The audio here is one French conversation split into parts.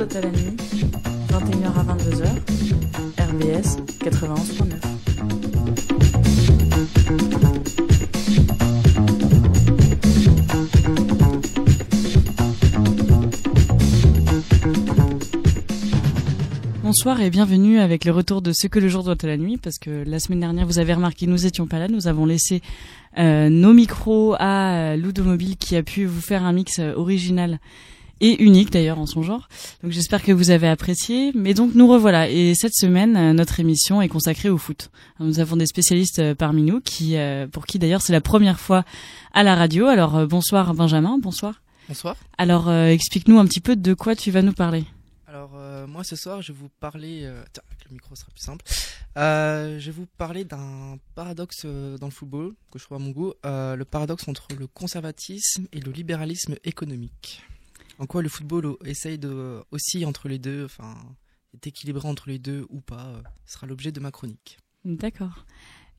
nuit, 21h à 22h, RBS 91.9. Bonsoir et bienvenue avec le retour de Ce que le jour doit à la nuit, parce que la semaine dernière, vous avez remarqué, nous étions pas là, nous avons laissé euh, nos micros à euh, Ludomobile qui a pu vous faire un mix euh, original et unique d'ailleurs en son genre. Donc j'espère que vous avez apprécié. Mais donc nous revoilà et cette semaine euh, notre émission est consacrée au foot. Nous avons des spécialistes euh, parmi nous qui, euh, pour qui d'ailleurs c'est la première fois à la radio. Alors bonsoir Benjamin, bonsoir. Bonsoir. Alors euh, explique-nous un petit peu de quoi tu vas nous parler. Alors euh, moi ce soir je vais vous parler, euh, tiens avec le micro sera plus simple, je vais vous parler d'un paradoxe dans le football que je trouve à mon goût, le paradoxe entre le conservatisme et le libéralisme économique. En quoi le football euh, essaye de aussi entre les deux, enfin est équilibré entre les deux ou pas, euh, sera l'objet de ma chronique. D'accord.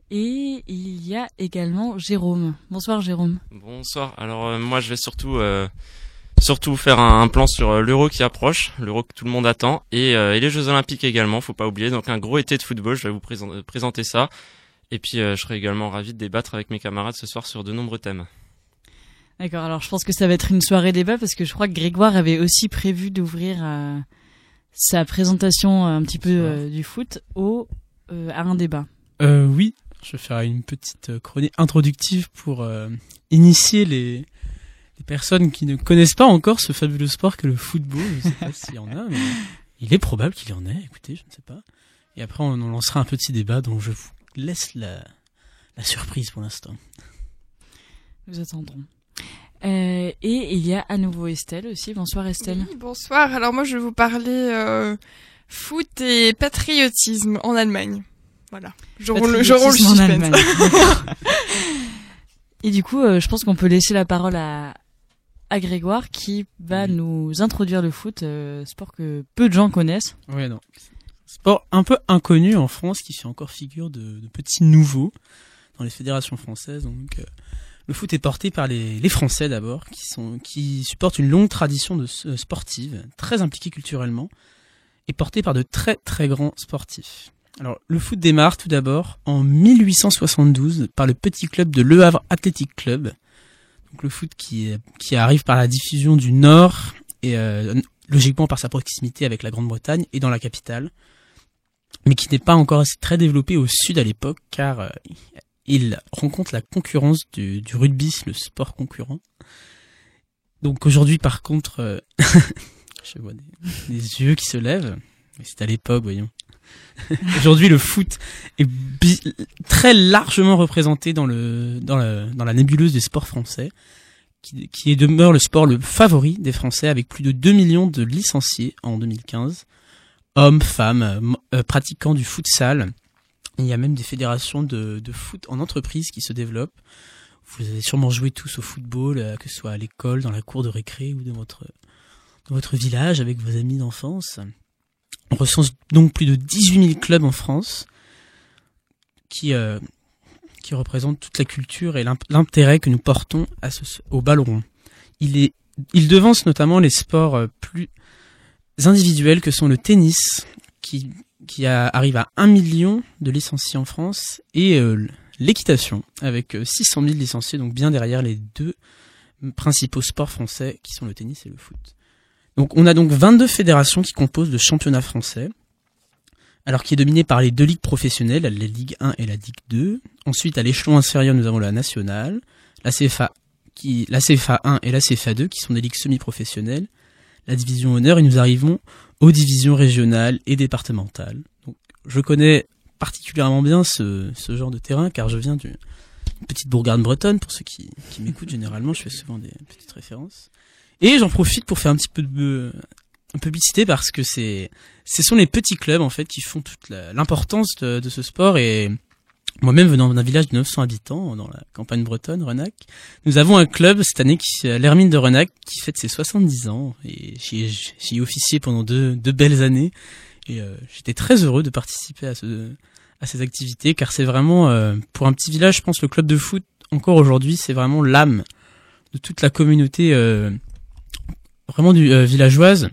Et il y a également Jérôme. Bonsoir Jérôme. Bonsoir. Alors euh, moi je vais surtout euh, surtout faire un, un plan sur euh, l'Euro qui approche, l'Euro que tout le monde attend et, euh, et les Jeux Olympiques également, faut pas oublier. Donc un gros été de football, je vais vous présenter, présenter ça. Et puis euh, je serai également ravi de débattre avec mes camarades ce soir sur de nombreux thèmes. D'accord, alors je pense que ça va être une soirée débat parce que je crois que Grégoire avait aussi prévu d'ouvrir euh, sa présentation euh, un petit peu euh, du foot au, euh, à un débat. Euh, oui, je ferai une petite chronique introductive pour euh, initier les, les personnes qui ne connaissent pas encore ce fabuleux sport que le football. Je ne sais pas s'il y en a, mais il est probable qu'il y en ait. Écoutez, je ne sais pas. Et après, on, on lancera un petit débat dont je vous laisse la, la surprise pour l'instant. Nous attendrons. Euh, et il y a à nouveau Estelle aussi. Bonsoir Estelle. Oui, bonsoir. Alors moi je vais vous parler euh, foot et patriotisme en Allemagne. Voilà. Je roule, le- je roule le Patriotisme en suspense. Allemagne. Et du coup, euh, je pense qu'on peut laisser la parole à, à Grégoire qui va Oui. nous introduire le foot, euh, sport que peu de gens connaissent. Ouais, non. Sport un peu inconnu en France qui fait encore figure de, de petits nouveaux dans les fédérations françaises. Donc, euh, le foot est porté par les, Français d'abord, qui qui supportent une longue tradition de sportive, très impliquée culturellement, et porté par de très très grands sportifs. Alors, le foot démarre tout d'abord en 1872 par le petit club de Le Havre Athletic Club. Donc, le foot qui, qui arrive par la diffusion du Nord et euh, logiquement par sa proximité avec la Grande-Bretagne et dans la capitale, mais qui n'est pas encore assez très développé au sud à l'époque, car euh, il rencontre la concurrence du, du rugby, le sport concurrent. Donc aujourd'hui, par contre, euh, je vois des, des yeux qui se lèvent, c'est à l'époque, voyons. aujourd'hui, le foot est bi- très largement représenté dans le dans la, dans la nébuleuse des sports français qui, demeure le sport le favori des Français avec plus de 2 millions de licenciés en 2015. Hommes, femmes, euh, pratiquants du futsal. Il y a même des fédérations de, de foot en entreprise qui se développent. Vous avez sûrement joué tous au football, euh, que ce soit à l'école, dans la cour de récré ou dans votre, dans votre village avec vos amis d'enfance. On recense donc plus de 18 000 clubs en France qui, euh, qui représente toute la culture et l'intérêt que nous portons à ce, au ballon rond. Il, est, il devance notamment les sports euh, plus individuels que sont le tennis, qui, qui arrive à 1 million de licenciés en France, et euh, l'équitation, avec euh, 600 000 licenciés, donc bien derrière les deux principaux sports français, qui sont le tennis et le foot. Donc on a donc 22 fédérations qui composent le championnat français, alors qui est dominé par les deux ligues professionnelles, la Ligue 1 et la Ligue 2. Ensuite, à l'échelon inférieur, nous avons la nationale, la CFA, qui, la CFA 1 et la CFA 2, qui sont des ligues semi-professionnelles, la division honneur, et nous arrivons aux divisions régionales et départementales. Donc, je connais particulièrement bien ce, ce genre de terrain, car je viens d'une petite bourgade bretonne, pour ceux qui, qui m'écoutent généralement, je fais souvent des petites références. Et j'en profite pour faire un petit peu de publicité parce que c'est ce sont les petits clubs en fait qui font toute l'importance de, de ce sport et moi-même venant d'un village de 900 habitants dans la campagne bretonne Renac, nous avons un club cette année qui l'Hermine de Renac qui fête ses 70 ans et j'y ai, officié pendant deux, deux belles années et euh, j'étais très heureux de participer à ce à ces activités car c'est vraiment euh, pour un petit village je pense le club de foot encore aujourd'hui c'est vraiment l'âme de toute la communauté euh, vraiment du euh, villageoise.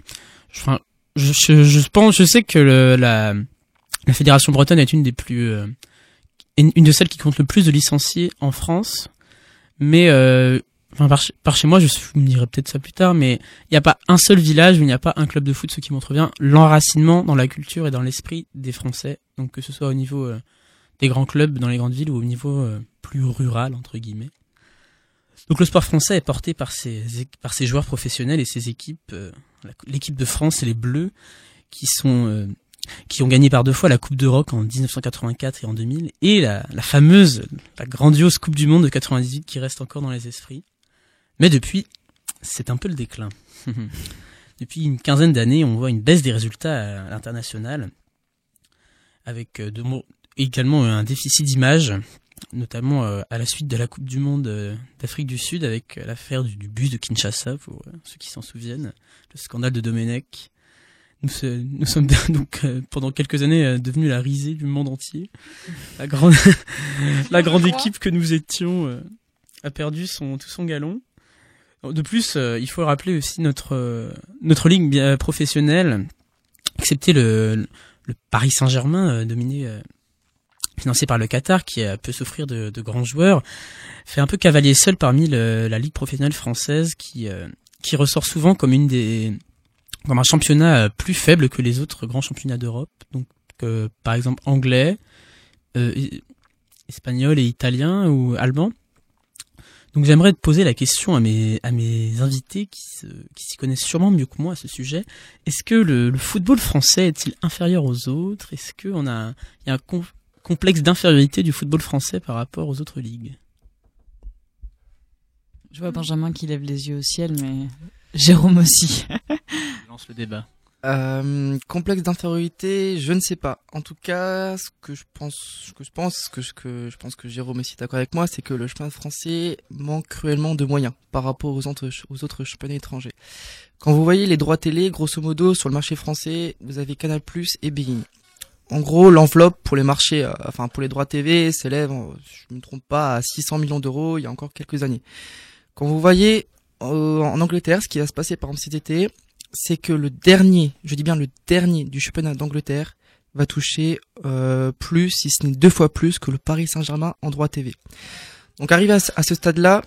Enfin, je, je, je pense, je sais que le, la, la fédération bretonne est une des plus, euh, une, une de celles qui compte le plus de licenciés en France. Mais euh, enfin par, chez- moi, je vous me direz peut-être ça plus tard, mais il n'y a pas un seul village où il n'y a pas un club de foot, ce qui montre bien l'enracinement dans la culture et dans l'esprit des Français. Donc que ce soit au niveau euh, des grands clubs dans les grandes villes ou au niveau euh, plus rural entre guillemets. Donc le sport français est porté par ses par ses joueurs professionnels et ses équipes. euh, L'équipe de France et les Bleus qui sont qui ont gagné par deux fois la Coupe d'Europe en 1984 et en 2000 et la, fameuse, la grandiose Coupe du Monde de 98 qui reste encore dans les esprits. Mais depuis, c'est un peu le déclin. depuis une quinzaine d'années, on voit une baisse des résultats à l'international avec euh, également un déficit d'image, notamment euh, à la suite de la Coupe du Monde euh, d'Afrique du Sud avec l'affaire du, du bus de Kinshasa, pour ceux qui s'en souviennent, le scandale de Domenech. Nous, sommes donc euh, pendant quelques années euh, devenus la risée du monde entier. La grande, la grande équipe que nous étions euh, a perdu son tout son galon. De plus, il faut rappeler aussi notre notre ligue bien professionnelle, excepté le, le Paris Saint-Germain dominé financé par le Qatar qui peut s'offrir de, de grands joueurs, fait un peu cavalier seul parmi le- la ligue professionnelle française qui euh, qui ressort souvent comme une des comme un championnat euh, plus faible que les autres grands championnats d'Europe. Donc euh, par exemple anglais, euh, espagnol et italien ou allemand. Donc j'aimerais te poser la question à mes à mes invités qui se, qui s'y connaissent sûrement mieux que moi à ce sujet. Est-ce que le, le football français est-il inférieur aux autres? Est-ce que on a y a un com- complexe d'infériorité du football français par rapport aux autres ligues? Je vois Benjamin qui lève les yeux au ciel, mais Jérôme aussi. Je lance le débat. Euh, complexe d'infériorité, je ne sais pas. En tout cas, ce que je pense, ce que je pense, ce que, ce que je pense que Jérôme est d'accord avec moi, c'est que le championnat français manque cruellement de moyens par rapport aux autres, aux autres championnats étrangers. Quand vous voyez les droits télé, grosso modo, sur le marché français, vous avez Canal+ et Bein. En gros, l'enveloppe pour les marchés, euh, enfin pour les droits TV, s'élève, euh, je me trompe pas, à 600 millions d'euros il y a encore quelques années. Quand vous voyez euh, en Angleterre ce qui va se passer par exemple cet été, c'est que le dernier, je dis bien le dernier du championnat d'Angleterre va toucher euh, plus, si ce n'est deux fois plus que le Paris Saint-Germain en droit TV. Donc arrivé à, ce- stade-là,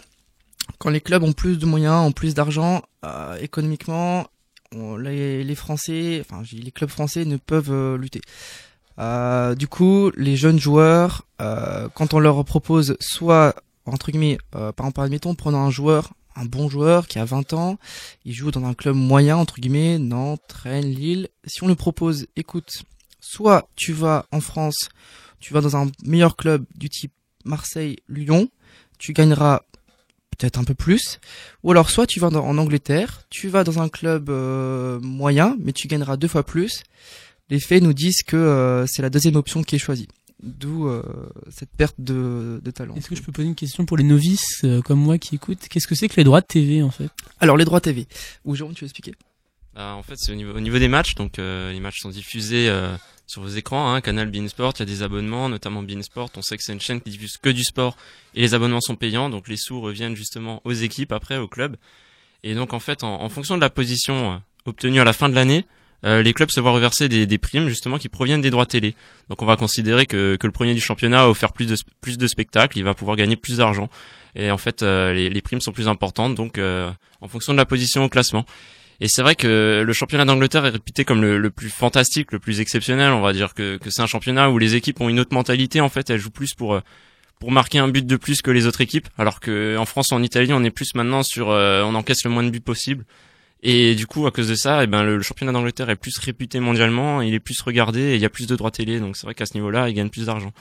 quand les clubs ont plus de moyens, ont plus d'argent, euh, économiquement, on- les, les Français, enfin les clubs français ne peuvent euh, lutter. Euh, du coup, les jeunes joueurs, euh, quand on leur propose soit entre guillemets, euh, par exemple, admettons, prenons un joueur, un bon joueur qui a 20 ans, il joue dans un club moyen, entre guillemets, Nantes, Rennes, Lille. Si on lui propose, écoute, soit tu vas en France, tu vas dans un meilleur club du type Marseille, Lyon, tu gagneras peut-être un peu plus, ou alors soit tu vas en Angleterre, tu vas dans un club euh, moyen, mais tu gagneras deux fois plus. Les faits nous disent que euh, c'est la deuxième option qui est choisie. D'où euh, cette perte de, de talent. Est-ce que je peux poser une question pour les novices euh, comme moi qui écoutent? Qu'est-ce que c'est que les droits de TV en fait? Alors les droits TV. Ou Jérôme, tu veux expliquer? Bah, en fait, c'est au niveau, au niveau des matchs. Donc, euh, les matchs sont diffusés euh, sur vos écrans. Hein, Canal Beansport, il y a des abonnements, notamment Beansport. On sait que c'est une chaîne qui diffuse que du sport et les abonnements sont payants. Donc, les sous reviennent justement aux équipes après, au club. Et donc, en fait, en, en fonction de la position euh, obtenue à la fin de l'année, euh, les clubs se voient reverser des, des primes justement qui proviennent des droits télé. Donc, on va considérer que, que le premier du championnat a offert plus de, plus de spectacles, il va pouvoir gagner plus d'argent. Et en fait, euh, les, les primes sont plus importantes. Donc, euh, en fonction de la position au classement. Et c'est vrai que le championnat d'Angleterre est réputé comme le, le plus fantastique, le plus exceptionnel. On va dire que, que c'est un championnat où les équipes ont une autre mentalité. En fait, elles jouent plus pour euh, pour marquer un but de plus que les autres équipes. Alors que en France, en Italie, on est plus maintenant sur euh, on encaisse le moins de buts possible. Et du coup, à cause de ça, eh ben le, championnat d'Angleterre est plus réputé mondialement, il est plus regardé et il y a plus de droits télé. Donc c'est vrai qu'à ce niveau-là, il gagne plus d'argent.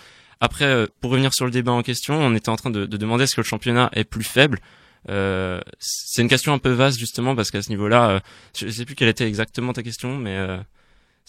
Après, euh, pour revenir sur le débat en question, on était en train de, de demander est-ce que le championnat est plus faible? Euh, c'est une question un peu vaste justement parce qu'à ce niveau-là, euh, je sais plus quelle était exactement ta question, mais euh,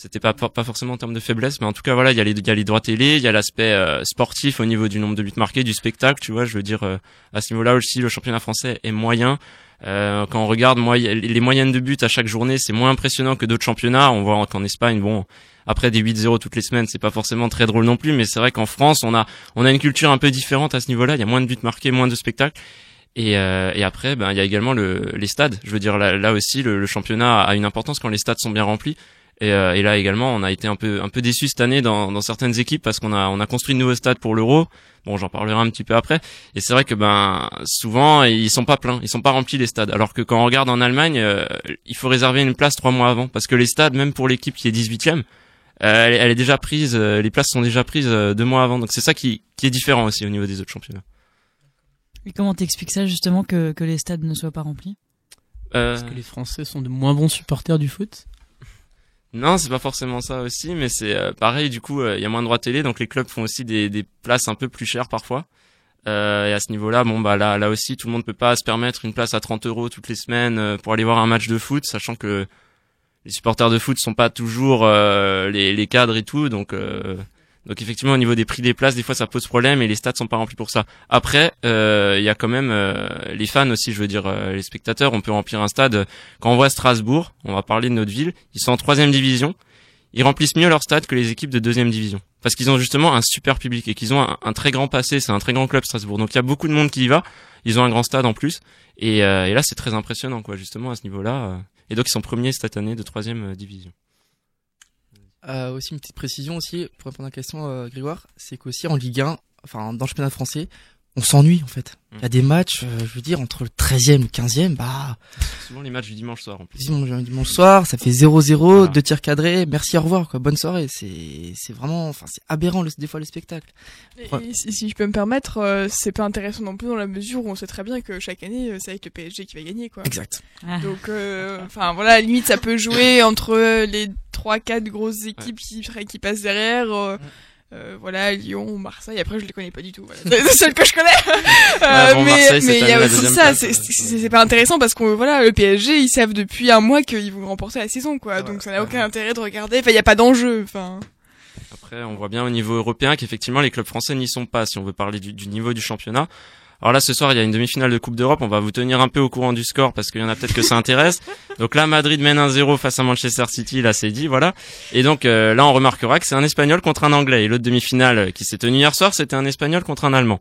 c'était pas, pas pas forcément en termes de faiblesse, mais en tout cas voilà, il y a les il y a les droits télé, il y a l'aspect euh, sportif au niveau du nombre de buts marqués, du spectacle, tu vois, je veux dire euh, à ce niveau-là aussi le championnat français est moyen. Euh, quand on regarde moi, les moyennes de buts à chaque journée, c'est moins impressionnant que d'autres championnats. On voit qu'en Espagne, bon, après des 8-0 toutes les semaines, c'est pas forcément très drôle non plus, mais c'est vrai qu'en France, on a on a une culture un peu différente à ce niveau-là. Il y a moins de buts marqués, moins de spectacles. Et, euh, et après, ben, il y a également le, les stades. Je veux dire, là, là aussi, le, le championnat a une importance quand les stades sont bien remplis. Et, euh, et là également, on a été un peu un peu déçu cette année dans, dans certaines équipes parce qu'on a on a construit de nouveaux stades pour l'Euro. Bon, j'en parlerai un petit peu après. Et c'est vrai que ben souvent ils sont pas pleins, ils sont pas remplis les stades. Alors que quand on regarde en Allemagne, euh, il faut réserver une place trois mois avant parce que les stades, même pour l'équipe qui est 18e, euh, elle, elle, est déjà prise, euh, les places sont déjà prises euh, deux mois avant. Donc c'est ça qui, qui est différent aussi au niveau des autres championnats. Et comment t'expliques ça justement que, que les stades ne soient pas remplis? Euh, Parce que les Français sont de moins bons supporters du foot. Non, c'est pas forcément ça aussi, mais c'est euh, pareil. Du coup, il y a moins de droits télé, donc les clubs font aussi des, places un peu plus chères parfois. Euh, et à ce niveau-là, bon bah là, là aussi, tout le monde peut pas se permettre une place à 30 euros toutes les semaines euh, pour aller voir un match de foot, sachant que les supporters de foot sont pas toujours euh, les, les cadres et tout, donc euh, donc effectivement au niveau des prix des places, des fois ça pose problème et les stades sont pas remplis pour ça. Après, euh, il y a quand même euh, les fans aussi, je veux dire euh, les spectateurs. On peut remplir un stade. Quand on voit Strasbourg, on va parler de notre ville, ils sont en troisième division ils remplissent mieux leur stade que les équipes de deuxième division. Parce qu'ils ont justement un super public et qu'ils ont un, un, très grand passé, c'est un très grand club Strasbourg. Donc il y a beaucoup de monde qui y va, ils ont un grand stade en plus. Et, euh, et là c'est très impressionnant quoi justement à ce niveau-là. Et donc ils sont premiers cette année de troisième division. Euh, aussi une petite précision aussi pour répondre à la question euh, Grégoire, c'est qu'aussi en Ligue 1, enfin dans le championnat français, on s'ennuie en fait. Il y a des matchs, euh, je veux dire, entre le 13e et le 15e, bah... Souvent les matchs du dimanche soir en plus. Dimanche, dimanche soir, ça fait 0-0, voilà. deux tirs cadrés, merci, au revoir, quoi. Bonne soirée. C'est, c'est vraiment, enfin, c'est aberrant, le, des fois, le spectacle. Et, si, si, je peux me permettre, euh, c'est pas intéressant non plus dans la mesure où on sait très bien que chaque année, c'est avec le PSG qui va gagner, quoi. Exact. Ah. Donc, enfin, voilà, limite, ça peut jouer entre les 3-4 grosses équipes ouais. qui, qui passent derrière. Ouais euh, voilà Lyon, Marseille. Après, je les connais pas du tout. Voilà. C'est le seul que je connais. euh, bon, mais mais il y a aussi ça. C'est pas intéressant parce que voilà, le PSG, ils savent depuis un mois qu'ils vont remporter la saison, quoi. Ouais, Donc ça n'a aucun intérêt de regarder. Enfin, il y a pas d'enjeu. Enfin. Après, on voit bien au niveau européen qu'effectivement les clubs français n'y sont pas. Si on veut parler du, du niveau du championnat. Alors là, ce soir, il y a une demi-finale de Coupe d'Europe. On va vous tenir un peu au courant du score parce qu'il y en a peut-être que ça intéresse. Donc là, Madrid mène 1-0 face à Manchester City. Là, c'est dit, voilà. Et donc euh, là, on remarquera que c'est un Espagnol contre un Anglais. Et l'autre demi-finale qui s'est tenue hier soir, c'était un Espagnol contre un Allemand.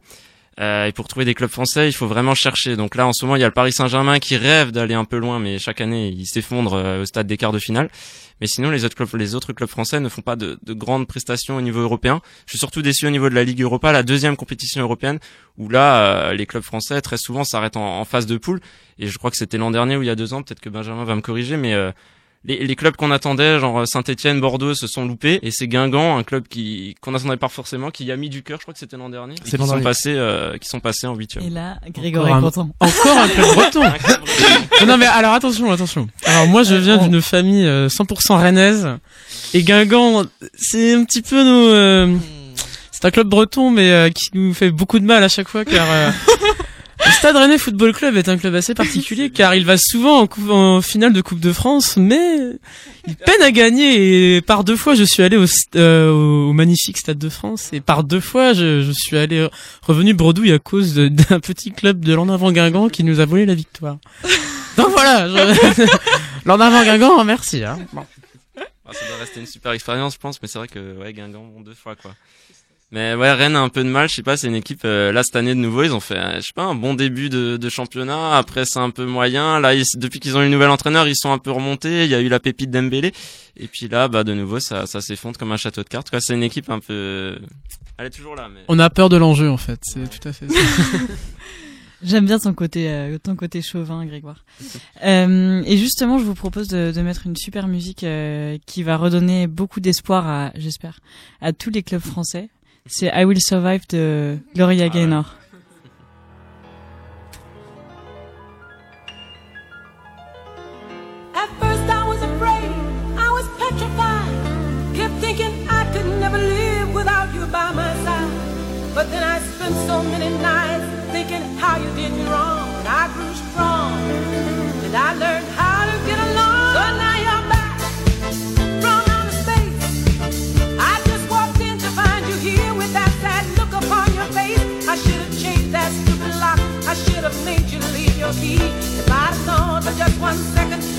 Euh, et pour trouver des clubs français, il faut vraiment chercher. Donc là, en ce moment, il y a le Paris Saint-Germain qui rêve d'aller un peu loin, mais chaque année, il s'effondre euh, au stade des quarts de finale. Mais sinon, les autres clubs, les autres clubs français ne font pas de, de, grandes prestations au niveau européen. Je suis surtout déçu au niveau de la Ligue Europa, la deuxième compétition européenne, où là, euh, les clubs français très souvent s'arrêtent en, en, phase de poule. Et je crois que c'était l'an dernier ou il y a deux ans, peut-être que Benjamin va me corriger, mais les, les, clubs qu'on attendait, genre Saint-Etienne, Bordeaux, se sont loupés. Et c'est Guingamp, un club qui qu'on n'attendait pas forcément, qui y a mis du cœur. Je crois que c'était l'an dernier. C'est qui sont passés, euh, qui sont passés en huitième. Et là, Grégory est content. Encore un club breton. non mais alors attention, attention. Alors moi, je viens d'une famille euh, 100% rennaise. Et Guingamp, c'est un petit peu nos. Euh, c'est un club breton, mais euh, qui nous fait beaucoup de mal à chaque fois, car. euh, Le Stade Rennais Football Club est un club assez particulier car il va souvent en, coupe, en, finale de Coupe de France, mais il peine à gagner. Et par deux fois, je suis allé au, euh, au magnifique Stade de France et par deux fois, je, je suis allé revenu bredouille à cause d'un petit club de l'en avant Guingamp qui nous a volé la victoire. Donc voilà, je... l'en avant Guingamp, merci. Hein. Bon. Ça doit rester une super expérience, je pense, mais c'est vrai que ouais, Guingamp deux fois quoi. Mais ouais, Rennes a un peu de mal. Je sais pas, c'est une équipe euh, là cette année de nouveau. Ils ont fait, euh, je sais pas, un bon début de, de championnat. Après, c'est un peu moyen. Là, ils, depuis qu'ils ont eu une nouvelle entraîneur, ils sont un peu remontés. Il y a eu la pépite d'Embélé. Et puis là, bah de nouveau, ça, ça s'effondre comme un château de cartes. Quoi, c'est une équipe un peu. Elle est toujours là. Mais... On a peur de l'enjeu en fait. C'est tout à fait. ça. J'aime bien ton côté, euh, ton côté chauvin, Grégoire. Euh, et justement, je vous propose de, de mettre une super musique euh, qui va redonner beaucoup d'espoir à, j'espère, à tous les clubs français. C'est I Will Survive de Gloria Gaynor. At first I was afraid, I was petrified. Kept thinking I could never live without you by my side. But then I spent so many nights thinking how you did me wrong. And I grew strong, and I learned If I'd known for just one second.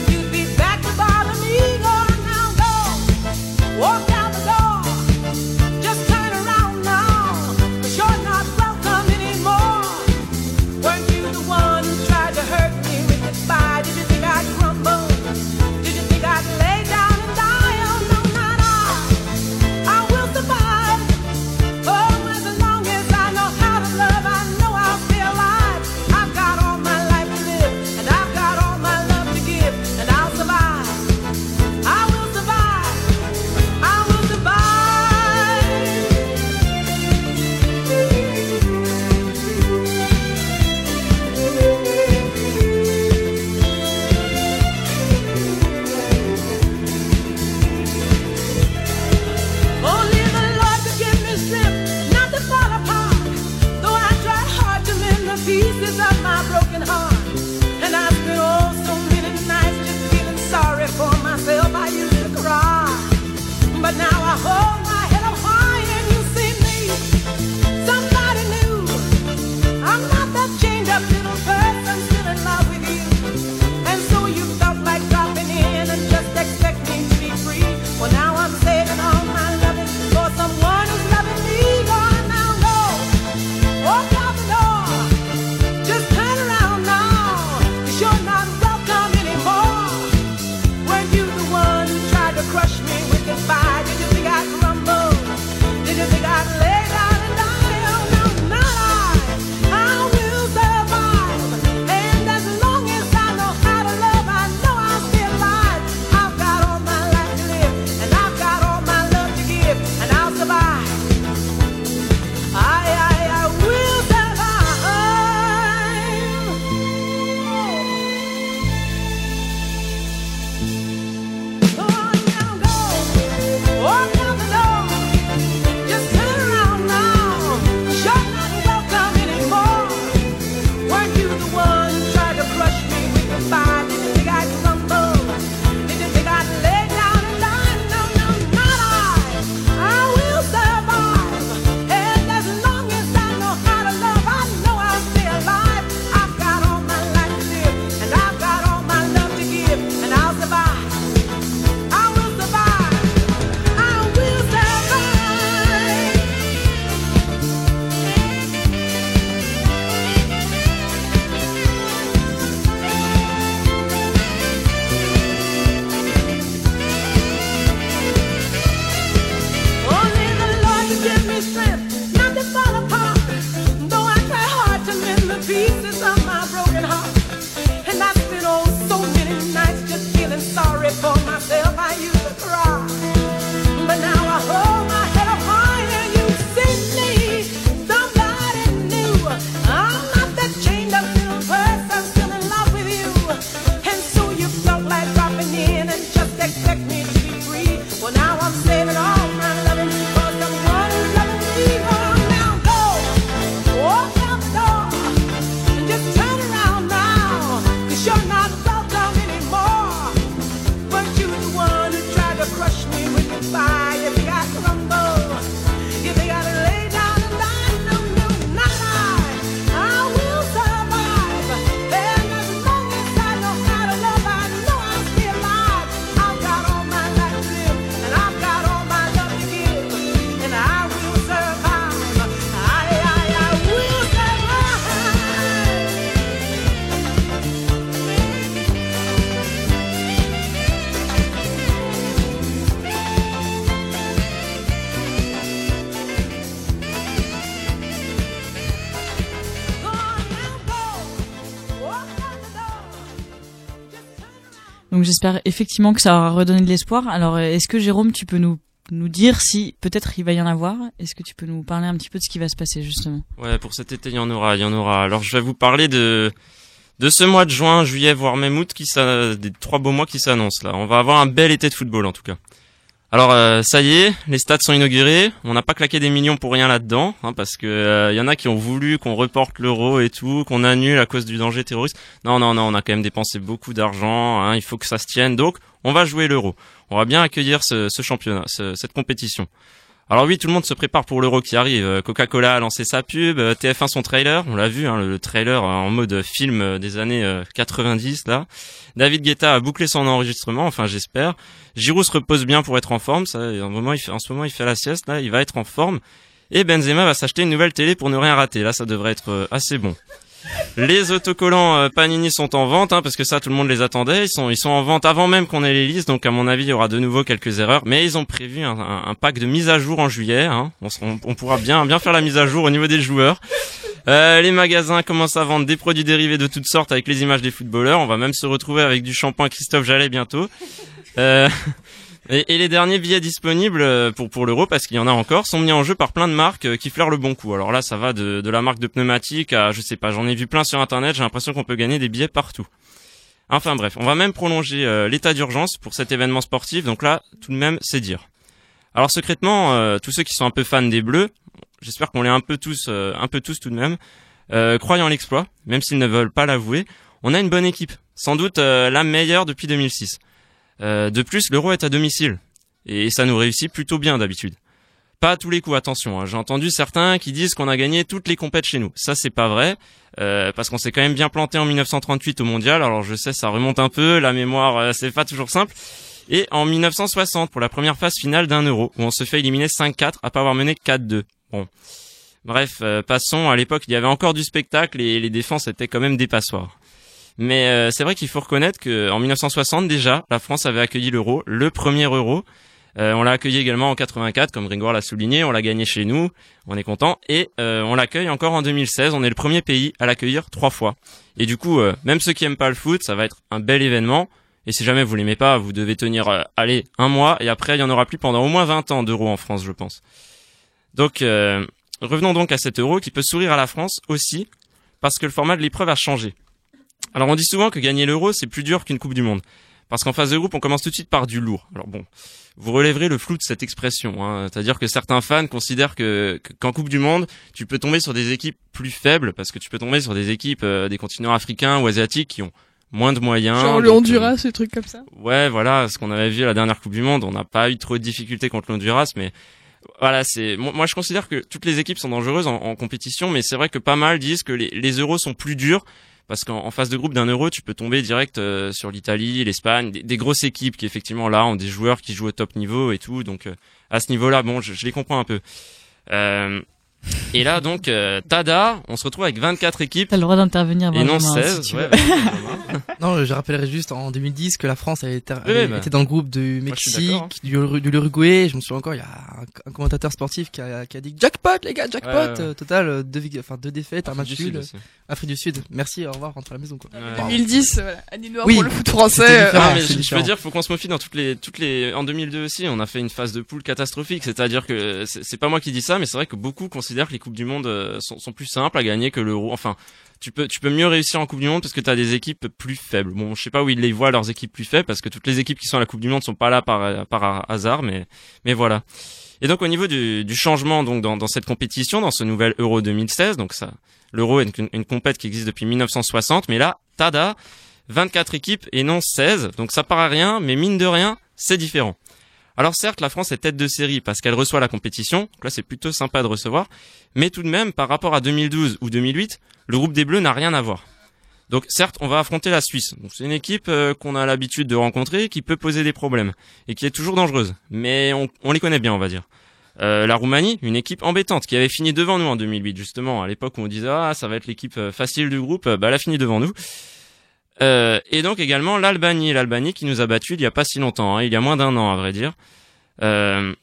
J'espère effectivement que ça aura redonné de l'espoir. Alors est-ce que Jérôme, tu peux nous nous dire si peut-être il va y en avoir? Est-ce que tu peux nous parler un petit peu de ce qui va se passer justement? Ouais, pour cet été, il y en aura, il y en aura. Alors je vais vous parler de de ce mois de juin, juillet, voire même août, qui ça, des trois beaux mois qui s'annoncent là. On va avoir un bel été de football en tout cas. Alors euh, ça y est, les stades sont inaugurés. On n'a pas claqué des millions pour rien là-dedans, hein, parce que il y en a qui ont voulu qu'on reporte l'euro et tout, qu'on annule à cause du danger terroriste. Non, non, non, on a quand même dépensé beaucoup d'argent. Hein, il faut que ça se tienne, donc on va jouer l'euro. On va bien accueillir ce championnat, cette compétition. Alors oui, tout le monde se prépare pour l'Euro qui arrive. Euh, Coca-Cola a lancé sa pub, euh, TF1 son trailer, on l'a vu, hein, le, trailer en mode film euh, des années 90 là. David Guetta a bouclé son enregistrement, enfin j'espère. Giroud se repose bien pour être en forme, ça, en, en ce moment il fait la sieste là, il va être en forme. Et Benzema va s'acheter une nouvelle télé pour ne rien rater. Là, ça devrait être assez bon. Les autocollants euh, Panini sont en vente, hein, parce que ça, tout le monde les attendait. Ils sont, ils sont en vente avant même qu'on ait les listes, donc à mon avis, il y aura de nouveau quelques erreurs. Mais ils ont prévu un, un, pack de mise à jour en juillet. Hein. On, on, pourra bien, bien faire la mise à jour au niveau des joueurs. Euh, les magasins commencent à vendre des produits dérivés de toutes sortes avec les images des footballeurs. On va même se retrouver avec du shampoing Christophe Jallet bientôt. Euh, et, les derniers billets disponibles euh, pour pour l'euro, parce qu'il y en a encore, sont mis en jeu par plein de marques euh, qui flairent le bon coup. Alors là, ça va de, de la marque de pneumatique à, je sais pas, j'en ai vu plein sur internet. J'ai l'impression qu'on peut gagner des billets partout. Enfin bref, on va même prolonger l'état d'urgence pour cet événement sportif. Donc là, tout de même, c'est dire. Alors secrètement, tous ceux qui sont un peu fans des Bleus, j'espère qu'on l'est un peu tous, un peu tous tout de même, croyant l'exploit, même s'ils ne veulent pas l'avouer. On a une bonne équipe, sans doute la meilleure depuis 2006. Euh, de plus, l'euro est à domicile et ça nous réussit plutôt bien d'habitude. Pas à tous les coups, attention. Hein. J'ai entendu certains qui disent qu'on a gagné toutes les compètes chez nous. Ça, c'est pas vrai, euh, parce qu'on s'est quand même bien planté en 1938 au mondial. Alors je sais, ça remonte un peu, la mémoire, euh, c'est pas toujours simple. Et en 1960 pour la première phase finale d'un euro, où on se fait éliminer 5-4 à pas avoir mené 4-2. Bon. Bref, passons. À l'époque, il y avait encore du spectacle et les défenses étaient quand même des. Mais euh, c'est vrai qu'il faut reconnaître qu'en 1960 déjà, la France avait accueilli l'euro, le premier euro. Euh, on l'a accueilli également en 84, comme Grégoire l'a souligné. On l'a gagné chez nous, on est content. Et euh, on l'accueille encore en 2016. On est le premier pays à l'accueillir trois fois. Et du coup, même ceux qui aiment pas le foot, ça va être un bel événement. Et si jamais vous l'aimez pas, vous devez tenir, allez, un mois. Et après, il y en aura plus pendant au moins 20 ans d'euros en France, je pense. Donc, revenons donc à cet euro qui peut sourire à la France aussi, parce que le format de l'épreuve a changé. Alors on dit souvent que gagner l'euro c'est plus dur qu'une Coupe du Monde. Parce qu'en phase de groupe, on commence tout de suite par du lourd. Alors bon, vous relèverez le flou de cette expression. Hein. C'est-à-dire que certains fans considèrent que qu'en Coupe du Monde, tu peux tomber sur des équipes plus faibles, parce que tu peux tomber sur des équipes euh, des continents africains ou asiatiques qui ont moins de moyens. Genre le euh, Honduras, ces trucs comme ça. Ouais, voilà, ce qu'on avait vu à la dernière Coupe du Monde, on n'a pas eu trop de difficultés contre le Honduras, mais voilà, c'est moi je considère que toutes les équipes sont dangereuses en, compétition, mais c'est vrai que pas mal disent que les, les euros sont plus durs parce qu'en phase de groupe d'un euro, tu peux tomber direct euh, sur l'Italie, l'Espagne, des, grosses équipes qui effectivement là ont des joueurs qui jouent au top niveau et tout. Donc euh, à ce niveau-là, bon, je, je, les comprends un peu. Euh, et là, donc, euh, Tada, on se retrouve avec 24 équipes. T'as le droit d'intervenir. Et non 16. Si ouais, non, je rappellerai juste en 2010 que la France avait été, bah. était dans le groupe du Mexique, hein. du, de l'Uruguay. Je me souviens encore, il y a un, commentateur sportif qui a, qui a, dit jackpot les gars, jackpot. Euh, total, deux, enfin deux défaites, un match nul. Afrique du Sud. Merci, au revoir, rentre à la maison. Quoi. 2010, voilà, année noire oui, pour le foot français. Ah, mais je, veux dire, faut qu'on se méfie dans toutes les, toutes les. En 2002 aussi, on a fait une phase de poule catastrophique. C'est-à-dire que c'est pas moi qui dis ça, mais c'est vrai que beaucoup considèrent que les coupes du monde euh, sont, plus simples à gagner que l'euro? Enfin, tu peux tu peux mieux réussir en Coupe du Monde parce que tu as des équipes plus faibles. Bon, je sais pas où ils les voient leurs équipes plus faibles parce que toutes les équipes qui sont à la Coupe du Monde sont pas là par hasard, mais mais voilà. Et donc au niveau du, changement donc dans, cette compétition, dans ce nouvel Euro 2016, donc l'Euro est une, une compète qui existe depuis 1960, mais là, tada, 24 équipes et non 16, donc ça paraît rien, mais mine de rien, c'est différent. Alors certes, la France est tête de série parce qu'elle reçoit la compétition, donc là c'est plutôt sympa de recevoir, mais tout de même, par rapport à 2012 ou 2008, le groupe des Bleus n'a rien à voir. Donc certes, on va affronter la Suisse. c'est une équipe euh, qu'on a l'habitude de rencontrer, qui peut poser des problèmes et qui est toujours dangereuse. Mais on, les connaît bien, on va dire. Euh, la Roumanie, une équipe embêtante qui avait fini devant nous en 2008 justement. À l'époque où on disait ah ça va être l'équipe euh, facile du groupe, bah elle a fini devant nous. Euh, et donc également l'Albanie, l'Albanie qui nous a battus il y a pas si longtemps, hein, il y a moins d'un an à vrai dire. Euh,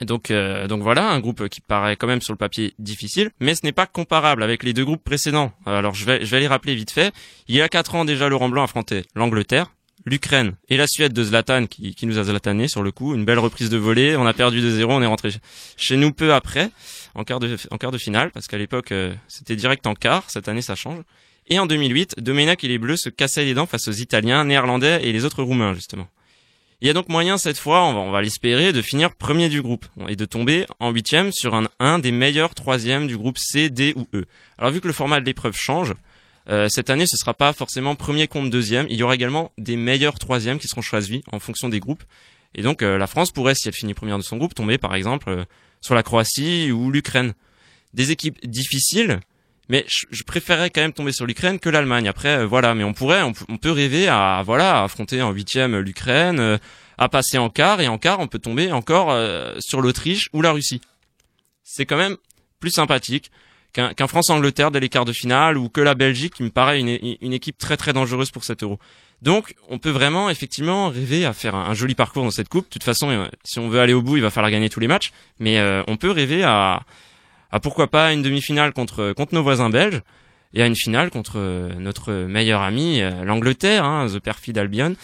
donc, euh, donc voilà, un groupe qui paraît quand même sur le papier difficile, mais ce n'est pas comparable avec les deux groupes précédents. Alors je vais, je vais les rappeler vite fait. Il y a quatre ans déjà, Laurent Blanc affrontait l'Angleterre, l'Ukraine et la Suède de Zlatan qui, qui nous a zlatané sur le coup. Une belle reprise de volée. On a perdu 2-0. On est rentré chez nous peu après, en quart de, en quart de finale, parce qu'à l'époque, euh, c'était direct en quart. Cette année, ça change. Et en 2008, Domenac et les Bleus se cassaient les dents face aux Italiens, Néerlandais et les autres Roumains, justement. Il y a donc moyen cette fois, on va, l'espérer, de finir premier du groupe et de tomber en huitième sur un, un des meilleurs troisièmes du groupe C, D ou E. Alors vu que le format de l'épreuve change, euh, cette année ce sera pas forcément premier contre deuxième, il y aura également des meilleurs troisièmes qui seront choisis en fonction des groupes. Et donc euh, la France pourrait, si elle finit première de son groupe, tomber par exemple euh, sur la Croatie ou l'Ukraine. Des équipes difficiles, mais je, je préférerais quand même tomber sur l'Ukraine que l'Allemagne. Après, euh, voilà, mais on pourrait, on, on peut rêver à, voilà, à affronter en huitième l'Ukraine, euh, à passer en quart, et en quart, on peut tomber encore euh, sur l'Autriche ou la Russie. C'est quand même plus sympathique qu'un qu'un France-Angleterre dès les quarts de finale ou que la Belgique, qui me paraît une, une équipe très très dangereuse pour cet Euro. Donc, on peut vraiment effectivement rêver à faire un, un joli parcours dans cette coupe. De toute façon, euh, si on veut aller au bout, il va falloir gagner tous les matchs, mais euh, on peut rêver à à pourquoi pas une demi-finale contre contre nos voisins belges et à une finale contre euh, notre meilleur ami euh, l'Angleterre, hein, the perfide Albion.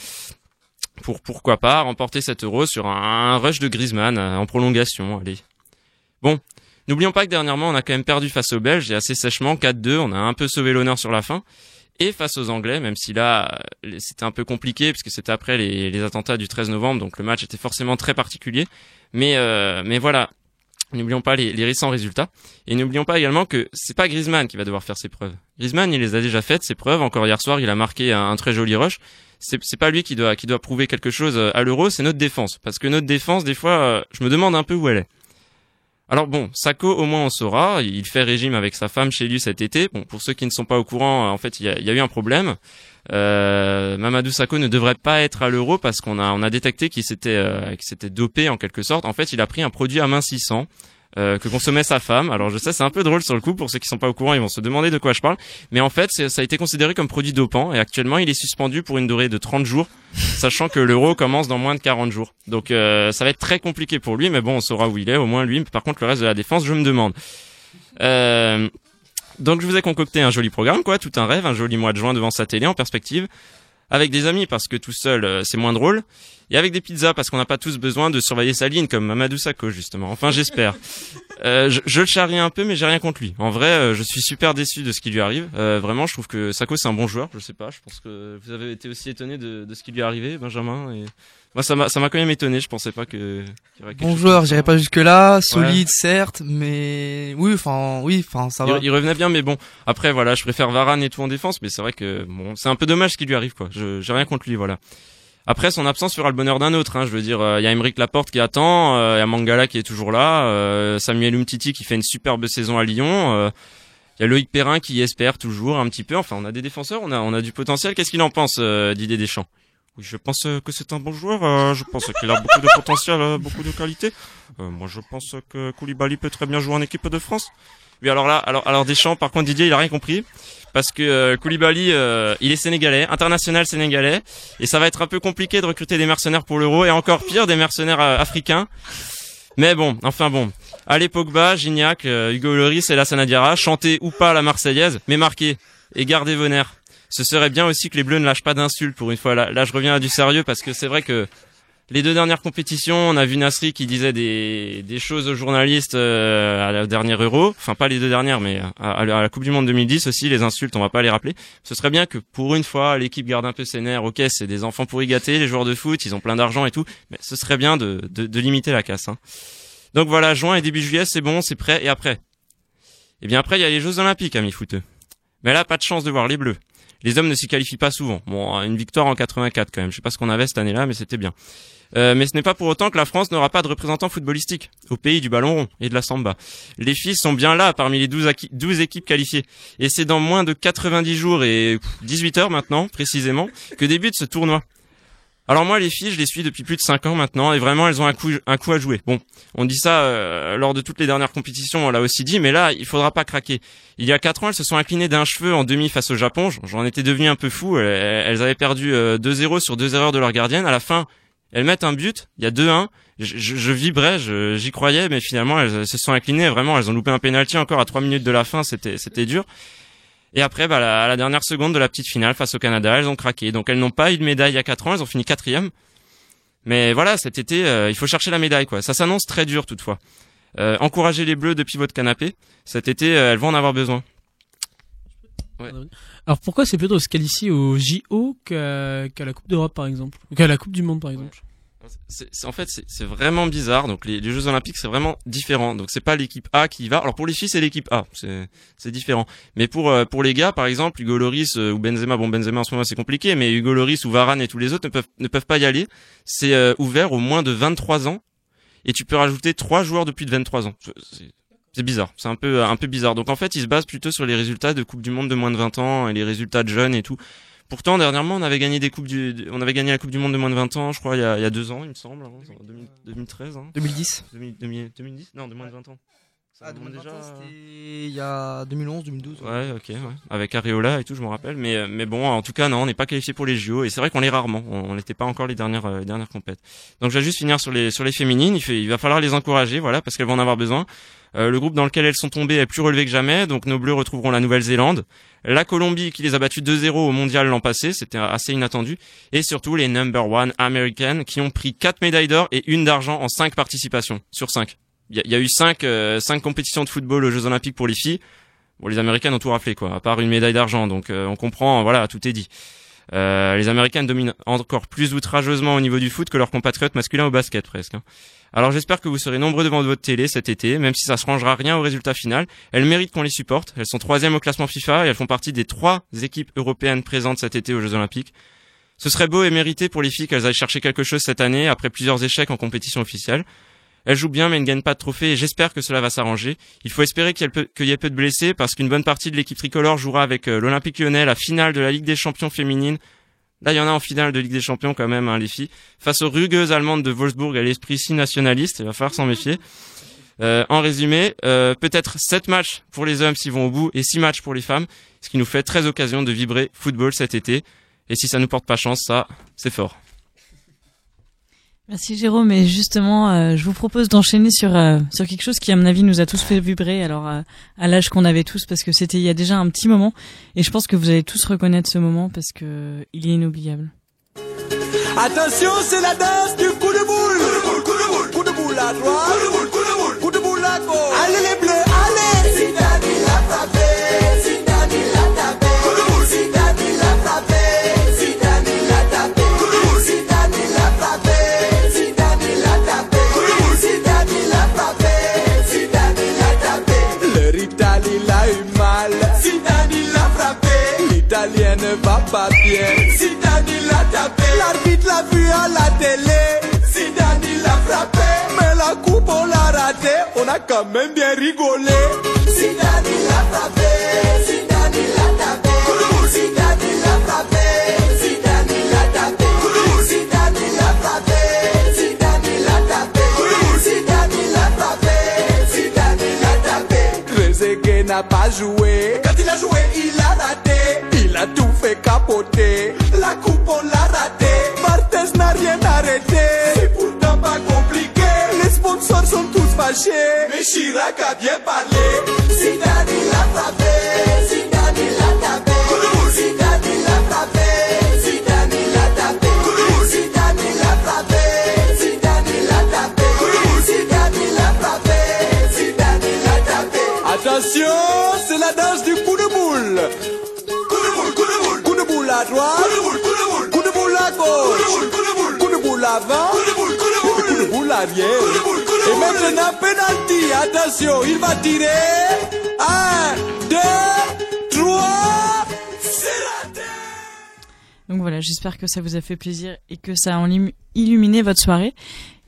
Pour pourquoi pas remporter cet euro sur un, rush de Griezmann euh, en prolongation. Allez. Bon, n'oublions pas que dernièrement on a quand même perdu face aux Belges et assez sèchement 4-2. On a un peu sauvé l'honneur sur la fin. Et face aux Anglais, même si là c'était un peu compliqué puisque c'était après les, les attentats du 13 novembre, donc le match était forcément très particulier. Mais euh, mais voilà, N'oublions pas les, les récents résultats. Et n'oublions pas également que c'est pas Griezmann qui va devoir faire ses preuves. Griezmann, il les a déjà faites, ses preuves. Encore hier soir, il a marqué un, très joli rush. C'est, c'est pas lui qui doit, qui doit prouver quelque chose euh, à l'euro, c'est notre défense. Parce que notre défense, des fois, euh, je me demande un peu où elle est. Alors bon, Sako, au moins on saura. Il fait régime avec sa femme chez lui cet été. Bon, pour ceux qui ne sont pas au courant, en fait, il y a, eu un problème. Euh, Mamadou Sakho ne devrait pas être à l'euro parce qu'on a a détecté qu'il s'était euh, qu'il s'était dopé en quelque sorte. En fait, il a pris un produit amincissant euh, que consommait sa femme. Alors je sais, c'est un peu drôle sur le coup pour ceux qui sont pas au courant, ils vont se demander de quoi je parle. Mais en fait, ça a été considéré comme produit dopant et actuellement, il est suspendu pour une durée de 30 jours, sachant que l'euro commence dans moins de 40 jours. Donc euh, ça va être très compliqué pour lui, mais bon, on saura où il est, au moins lui. Par contre, le reste de la défense, je me demande. Euh, donc je vous ai concocté un joli programme, quoi, tout un rêve, un joli mois de juin devant sa télé en perspective, avec des amis parce que tout seul euh, c'est moins drôle, et avec des pizzas parce qu'on n'a pas tous besoin de surveiller sa ligne comme Mamadou Sakho justement. Enfin j'espère. Euh, je, je le charrie un peu, mais j'ai rien contre lui. En vrai, euh, je suis super déçu de ce qui lui arrive. Euh, vraiment, je trouve que Sakho c'est un bon joueur. Je sais pas, je pense que vous avez été aussi étonné de, de ce qui lui est arrivé, Benjamin. Et moi, ça m'a ça m'a quand même étonné. Je pensais pas que. qu'il y aurait quelque Bon joueur, j'irai pas jusque là, solide certes, mais oui, enfin oui, enfin ça va. Il, il revenait bien, mais bon. Après, voilà, je préfère Varane et tout en défense, mais c'est vrai que bon, c'est un peu dommage ce qui lui arrive, quoi. Je, j'ai rien contre lui, voilà. Après, son absence fera le bonheur d'un autre. Hein, je veux dire, il y a Emeric Laporte qui attend, il y a Mangala qui est toujours là, euh, Samuel Umtiti qui fait une superbe saison à Lyon. Il y a Loïc Perrin qui espère toujours un petit peu. Enfin, on a des défenseurs, on a, on a du potentiel. Qu'est-ce qu'il en pense, euh, Didier Deschamps? Oui, je pense euh, que c'est un bon joueur. euh, je pense qu'il a beaucoup de potentiel, euh, beaucoup de qualité. Euh, moi, je pense que Koulibaly peut très bien jouer en équipe de France. Oui, alors là, alors, alors Deschamps, par contre, Didier, il a rien compris. Parce que euh, Koulibaly, euh, il est sénégalais, international sénégalais, et ça va être un peu compliqué de recruter des mercenaires pour l'euro, et encore pire, des mercenaires euh, africains. Mais bon, enfin bon. Allez Pogba, Gignac, euh, Hugo Lloris et la Sanadiara, chantez ou pas la Marseillaise, mais marquez et gardez vos nerfs. Ce serait bien aussi que les Bleus ne lâchent pas d'insultes pour une fois. Là, là, je reviens à du sérieux parce que c'est vrai que les deux dernières compétitions, on a vu Nasri qui disait des, choses aux journalistes euh, à la dernière Euro. Enfin, pas les deux dernières, mais à, la Coupe du Monde 2010 aussi, les insultes, on va pas les rappeler. Ce serait bien que pour une fois, l'équipe garde un peu ses nerfs. Ok, c'est des enfants pourri gâtés, les joueurs de foot, ils ont plein d'argent et tout, mais ce serait bien de, limiter la casse. Hein. Donc voilà, juin et début juillet, c'est bon, c'est prêt. Et après? Eh bien après, il y a les Jeux Olympiques, amis footeux. Mais là, pas de chance de voir les Bleus. Les hommes ne s'y qualifient pas souvent. Bon, une victoire en 84 quand même. Je sais pas ce qu'on avait cette année-là, mais c'était bien. Euh, mais ce n'est pas pour autant que la France n'aura pas de représentant footballistique au pays du ballon rond et de la samba. Les filles sont bien là parmi les 12, acqui- 12 équipes qualifiées. Et c'est dans moins de 90 jours et pff, 18 heures maintenant, précisément, que débute ce tournoi. Alors moi, les filles, je les suis depuis plus de 5 ans maintenant, et vraiment, elles ont un coup, un coup à jouer. Bon, on dit ça euh, lors de toutes les dernières compétitions, on l'a aussi dit, mais là, il faudra pas craquer. Il y a 4 ans, elles se sont inclinées d'un cheveu en demi face au Japon. J'en étais devenu un peu fou. Elles, avaient perdu euh, 2-0 sur deux erreurs de leur gardienne. À la fin, elles mettent un but, il y a 2-1. Je, je, je vibrais, j'y croyais, mais finalement, elles, se sont inclinées. Vraiment, elles ont loupé un penalty encore à 3 minutes de la fin. C'était dur. Et après, bah, la- à la dernière seconde de la petite finale face au Canada, elles ont craqué. Donc elles n'ont pas eu de médaille il y a quatre ans, elles ont fini quatrième. Mais voilà, cet été, euh, il faut chercher la médaille. quoi. Ça s'annonce très dur toutefois. Euh, encouragez les Bleus depuis votre canapé. Cet été, euh, elles vont en avoir besoin. Alors pourquoi c'est plutôt se qualifier au JO qu'à la Coupe d'Europe par exemple? Qu'à la Coupe du Monde par exemple? En fait, c'est, vraiment bizarre. Donc, les, Jeux Olympiques, c'est vraiment différent. Donc, c'est pas l'équipe A qui y va. Alors, pour les filles, c'est l'équipe A. C'est, différent. Mais pour euh, pour les gars, par exemple, Hugo Loris euh, ou Benzema, bon, Benzema en ce moment c'est compliqué, mais Hugo Loris ou Varane et tous les autres ne peuvent ne peuvent pas y aller. C'est euh, ouvert aux moins de 23 ans et tu peux rajouter trois joueurs depuis de 23 ans. C'est bizarre. C'est un peu un peu bizarre. Donc, en fait, ils se basent plutôt sur les résultats de Coupe du Monde de moins de 20 ans et les résultats de jeunes et tout. Pourtant, dernièrement, on avait gagné des coupes du, on avait gagné la Coupe du Monde de moins de 20 ans, je crois, il y a, il y a deux ans, il me semble, hein, en 2000 2013, hein. 2010. 2000 2000 2010 Non, de moins de 20 ans. Ça Ah, remonte 2020, déjà. c'était il y a 2011, 2012. Ouais, ok, ouais. Avec Areola et tout, je me rappelle. Mais, euh, mais bon, en tout cas, non, on n'est pas qualifié pour les JO. Et c'est vrai qu'on l'est rarement. On n'était pas encore les dernières, euh, les dernières compètes. Donc, je vais juste finir sur les, sur les féminines. Il, fait, il va falloir les encourager, voilà, parce qu'elles vont en avoir besoin. Euh, le groupe dans lequel elles sont tombées est plus relevé que jamais. Donc, nos bleus retrouveront la Nouvelle-Zélande. La Colombie qui les a battus 2-0 au mondial l'an passé. C'était assez inattendu. Et surtout, les number one American qui ont pris quatre médailles d'or et une d'argent en cinq participations sur cinq. Il y, a- eu cinq, euh, cinq compétitions de football aux Jeux Olympiques pour les filles. Bon, les Américaines ont tout raflé, quoi, à part une médaille d'argent. Donc, euh, on comprend, voilà, tout est dit. Euh, les Américaines dominent encore plus outrageusement au niveau du foot que leurs compatriotes masculins au basket, presque. hein. Alors, j'espère que vous serez nombreux devant votre télé cet été, même si ça ne changera rien au résultat final. Elles méritent qu'on les supporte. Elles sont troisième au classement FIFA et elles font partie des trois équipes européennes présentes cet été aux Jeux Olympiques. Ce serait beau et mérité pour les filles qu'elles aillent chercher quelque chose cette année après plusieurs échecs en compétition officielle. Elles jouent bien mais ne gagnent pas de trophée et j'espère que cela va s'arranger. Il faut espérer qu'il y, ait peu- de blessés parce qu'une bonne partie de l'équipe tricolore jouera avec euh, l'Olympique lyonnais la finale de la Ligue des champions féminine. Là, il y en a en finale de Ligue des champions quand même, hein, les filles. Face aux rugueuses allemandes de Wolfsburg à l'esprit si nationaliste, il va falloir s'en méfier. Euh, en résumé, euh, peut-être 7 matchs pour les hommes s'ils vont au bout et 6 matchs pour les femmes, ce qui nous fait très occasion de vibrer football cet été. Et si ça nous porte pas chance, ça, c'est fort. Merci Jérôme. Et justement, euh, je vous propose d'enchaîner sur euh, sur quelque chose qui, à mon avis, nous a tous fait vibrer. Alors euh, à l'âge qu'on avait tous, parce que c'était il y a déjà un petit moment. Et je pense que vous allez tous reconnaître ce moment parce que il est inoubliable. Attention, c'est la danse du coup de boule. Allez les bleus, ne va pas bien. Zidane il a tapé. L'arbitre l'a vu à la télé. Zidane il a frappé. Mais la coupe on l'a raté. On a quand même bien rigolé. Zidane il a frappé. Zidane il a tapé. Zidane il a frappé. Zidane il a tapé. Zidane il a frappé. Zidane il a tapé. Zidane il a frappé. Zidane il a tapé. N'a pas joué. Quand il a joué, il a raté. Il tout fait capoter. La coupe, on l'a raté. Barthez n'a rien arrêté. C'est pourtant pas compliqué. Les sponsors sont tous fâchés. Mais Chirac a bien parlé. Zidane, il a frappé. Zidane, il a tapé. Zidane, il a frappé. Zidane, il a tapé. Zidane, il a frappé. Zidane, tapé. Zidane, il a frappé. Zidane, tapé. Attention, c'est la danse du coup à droite. Coup de boule, coup de boule. Coup de boule à gauche. Coup de boule, coup de boule. Coup de boule avant. Coup de boule, coup de boule. Coup de boule arrière. Coup de boule, coup de boule. Et maintenant, penalty. Attention, il va tirer. Un, deux, trois. C'est raté. Donc voilà, j'espère que ça vous a fait plaisir et que ça a illuminé votre soirée.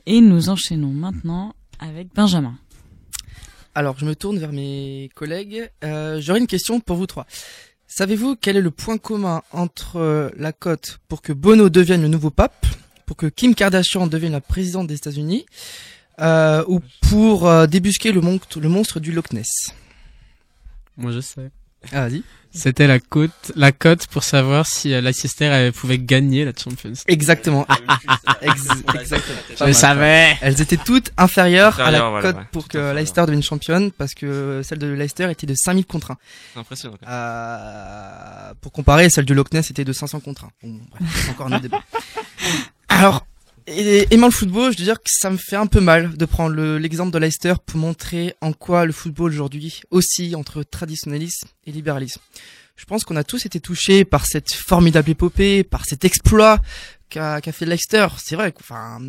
Et nous enchaînons maintenant avec Benjamin. Alors, je me tourne vers mes collègues. Euh, J'aurais une question pour vous trois. Savez-vous quel est le point commun entre euh, la cote pour que Bono devienne le nouveau pape, pour que Kim Kardashian devienne la présidente des États-Unis, euh, ou pour euh, débusquer le le monstre du Loch Ness? Moi je sais. Ah, vas-y. C'était la cote, la cote pour savoir si euh, Leicester elle pouvait gagner la Champions. League. Exactement. Ex- exactement. Je savais. Elles étaient toutes inférieures à la voilà, cote ouais. pour que. Leicester devienne championne parce que celle de Leicester était de 5000 contre 1. C'est impressionnant. Euh, pour comparer, celle du Loch Ness était de 500 contre 1. Bon, bref, c'est encore un autre débat. Alors, et- aimant le football, je dois dire que ça me fait un peu mal de prendre le- l'exemple de Leicester pour montrer en quoi le football aujourd'hui oscille entre traditionnalisme et libéralisme. Je pense qu'on a tous été touchés par cette formidable épopée, par cet exploit qu'a qu'a fait Leicester. C'est vrai, qu'au- enfin,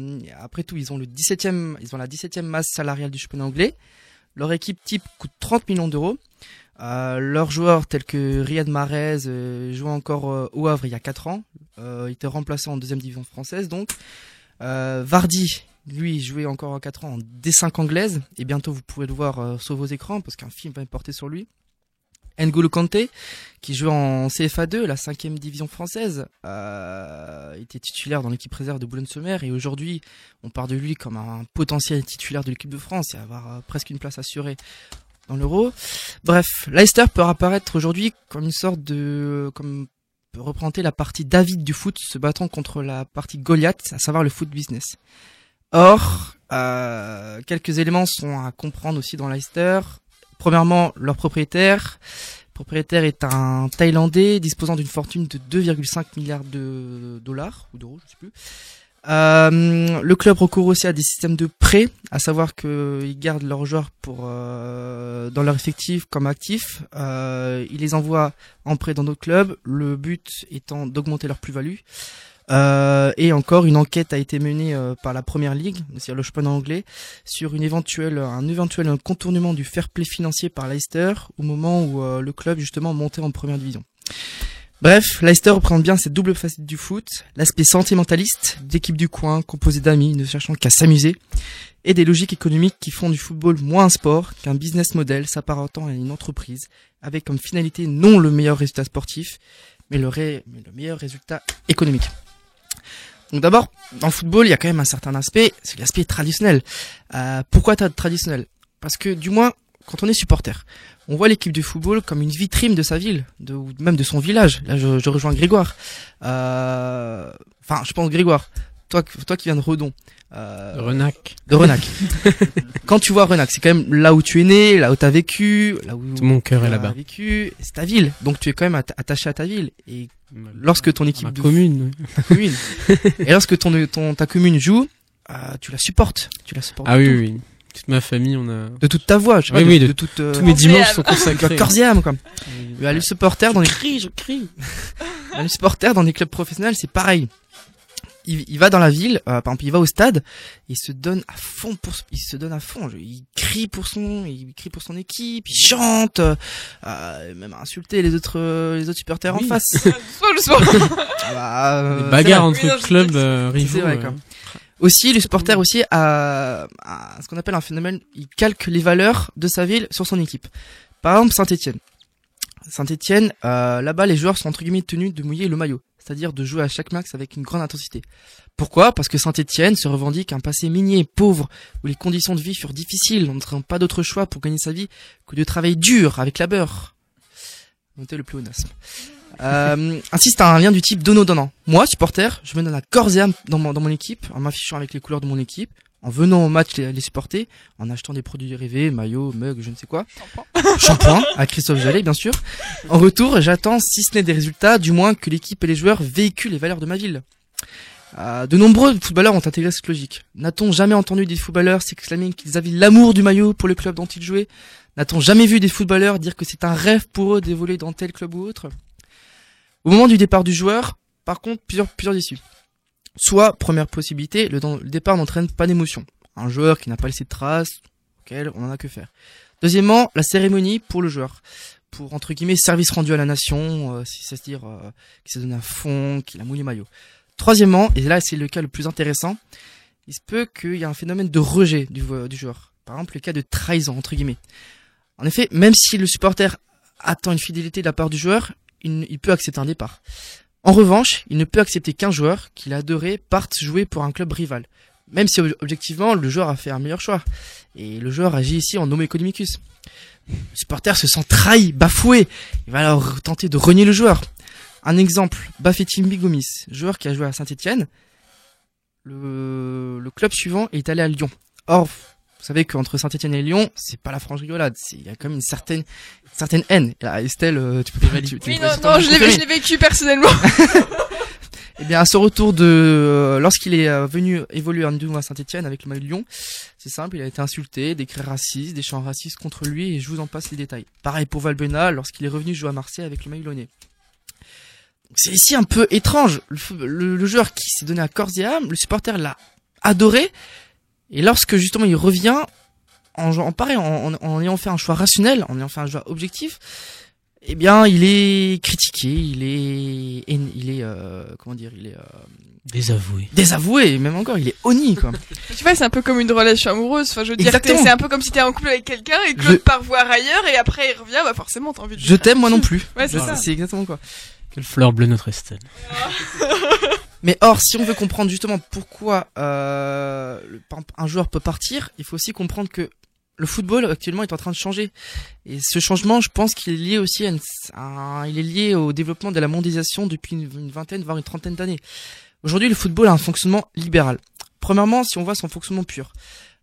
après tout, ils ont le 17e, ils ont la 17e masse salariale du championnat anglais. Leur équipe type coûte 30 millions d'euros. Euh, leurs joueurs tels que Riyad Mahrez euh, jouait encore euh, au Havre il y a 4 ans. Euh, il était remplacé en deuxième division française donc. Euh, Vardy, lui, jouait encore en 4 ans en D5 anglaise. Et bientôt vous pourrez le voir euh, sur vos écrans parce qu'un film va être porté sur lui. N'Golo Kanté, qui joue en CFA2, la cinquième division française, euh, était titulaire dans l'équipe réserve de Boulogne-sur-Mer et aujourd'hui on parle de lui comme un potentiel titulaire de l'équipe de France et avoir euh, presque une place assurée dans l'Euro. Bref, Leicester peut apparaître aujourd'hui comme une sorte de, comme peut représenter la partie David du foot se battant contre la partie Goliath, à savoir le foot business. Or, euh, quelques éléments sont à comprendre aussi dans Leicester. Premièrement, leur propriétaire. Le propriétaire est un Thaïlandais disposant d'une fortune de 2,5 milliards de dollars ou d'euros, je sais plus. Euh, le club recourt aussi à des systèmes de prêts, à savoir qu'ils gardent leurs joueurs pour euh, dans leur effectif comme actifs. Euh, ils les envoient en prêt dans d'autres clubs. Le but étant d'augmenter leur plus-value. Euh, et encore, une enquête a été menée euh, par la Première Ligue, c'est-à-dire le championnat anglais, sur une éventuelle, un éventuel contournement du fair play financier par Leicester au moment où le club justement montait en première division. Bref, Leicester reprend bien cette double facette du foot, l'aspect sentimentaliste d'équipe du coin composée d'amis ne cherchant qu'à s'amuser, et des logiques économiques qui font du football moins un sport qu'un business model s'apparentant à une entreprise, avec comme finalité non le meilleur résultat sportif, mais le, meilleur résultat économique. Donc d'abord, dans le football, il y a quand même un certain aspect, c'est l'aspect traditionnel. Euh, pourquoi tra- traditionnel? Parce que du moins, quand on est supporter, on voit l'équipe de football comme une vitrine de sa ville, de, ou même de son village. Là, je, je rejoins Grégoire. Euh, Enfin, je pense Grégoire. Toi, toi qui viens de Redon. Euh, Renac. de Renac. quand tu vois Renac, c'est quand même là où tu es né, là où tu as vécu, là où Tout mon cœur est là-bas. vécu, c'est ta ville. Donc tu es quand même atta- attaché à ta ville. Et lorsque ton équipe Ma de commune. ta commune, et lorsque ton, ton ta commune joue, euh, tu la supportes, tu la supportes. Ah oui, oui. Toute ma famille, on a. de toute ta voix, je sais Oui, pas, de, oui, de de toute euh, Tous mes dimanches sont consacrés. quoi. Oui. Mais les supporters dans les Je crie, je crie. les supporters dans les clubs professionnels, c'est pareil. Il, il va dans la ville, euh, par exemple, il va au stade, il se donne à fond pour, il se donne à fond. je- Il crie pour son, il crie pour son équipe, il chante, euh, euh, même insulter les autres, euh, les autres supporters Oui. en face. Ah bah, euh, c'est bagarres entre Oui, non, clubs euh, rivaux. C'est vrai, euh. quoi. Aussi, les supporters aussi a, a ce qu'on appelle un phénomène, il calque les valeurs de sa ville sur son équipe. Par exemple, Saint-Etienne. Saint-Etienne, euh, là-bas, les joueurs sont entre guillemets tenus de mouiller le maillot, c'est-à-dire de jouer à chaque max avec une grande intensité. Pourquoi? Parce que Saint-Etienne se revendique un passé minier, pauvre, où les conditions de vie furent difficiles, on n'avait pas d'autre choix pour gagner sa vie que de travailler dur avec labeur. Notez le pléonasme. Euh, ainsi, c'est un lien du type donnant-donnant. Moi, supporter, je me donne à corps et âme dans mon, dans mon équipe, en m'affichant avec les couleurs de mon équipe, en venant au match les, les supporter, en achetant des produits dérivés, maillots, mugs, je ne sais quoi. Shampoing, à Christophe Jallet, bien sûr. En retour, j'attends, si ce n'est des résultats, du moins que l'équipe et les joueurs véhiculent les valeurs de ma ville. Euh, de nombreux footballeurs ont intégré cette logique. N'a-t-on jamais entendu des footballeurs s'exclamer qu'ils avaient l'amour du maillot pour le club dont ils jouaient? N'a-t-on jamais vu des footballeurs dire que c'est un rêve pour eux d'évoluer dans tel club ou autre? Au moment du départ du joueur, par contre, plusieurs, issues. Soit, première possibilité, le, départ n'entraîne pas d'émotion. Un joueur qui n'a pas laissé de traces, auquel on n'en a que faire. Deuxièmement, la cérémonie pour le joueur. Pour, entre guillemets, service rendu à la nation, euh, c'est-à-dire euh, qui s'est donné à fond, qu'il a mouillé maillot. Troisièmement, et là c'est le cas le plus intéressant, il se peut qu'il y ait un phénomène de rejet du joueur. Par exemple, le cas de trahison, entre guillemets. En effet, même si le supporter attend une fidélité de la part du joueur, il, peut accepter un départ. En revanche, il ne peut accepter qu'un joueur qu'il a adoré parte jouer pour un club rival. Même si ob- objectivement, le joueur a fait un meilleur choix. Et le joueur agit ici en nomo economicus. Le supporter se sent trahi, bafoué. Il va alors tenter de renier le joueur. Un exemple, Bafetim Bigomis, joueur qui a joué à Saint-Etienne. Le, le club suivant est allé à Lyon. Or, vous savez qu'entre Saint-Etienne et Lyon, c'est pas la franche rigolade. Il y a quand même une certaine, certaine haine. Et là, Estelle, euh, tu peux tu- tu- Oui, non, non, je l'ai vécu personnellement. eh bien, à ce retour de, euh, lorsqu'il est euh, venu évoluer en nouveau à Saint-Etienne avec le maillot de Lyon, c'est simple, il a été insulté, des cris racistes, des chants racistes contre lui, et je vous en passe les détails. Pareil pour Valbuena lorsqu'il est revenu jouer à Marseille avec le maillot lyonnais. C'est ici un peu étrange. Le, le- le joueur qui s'est donné à corps et âme, le supporter l'a adoré, et lorsque justement il revient, en, en pareil, en, en, en ayant fait un choix rationnel, en ayant fait un choix objectif, eh bien, il est critiqué, il est, il est, euh, comment dire, il est euh, Désavoué. désavoué, même encore, il est honni, quoi. Tu vois, c'est un peu comme une relation amoureuse. Enfin, je veux dire, c'est un peu comme si t'es en couple avec quelqu'un et que Je- l'autre part voir ailleurs et après il revient, bah forcément t'as envie de. Je t'aime, moi non plus. Ouais, c'est Voilà, ça. C'est exactement quoi. Quelle fleur bleue notre Estelle. Mais or, si on veut comprendre justement pourquoi euh, un joueur peut partir, il faut aussi comprendre que le football actuellement est en train de changer. Et ce changement, je pense qu'il est lié aussi à, il est lié au développement de la mondialisation depuis une, une vingtaine, voire une trentaine d'années. Aujourd'hui, le football a un fonctionnement libéral. Premièrement, si on voit son fonctionnement pur,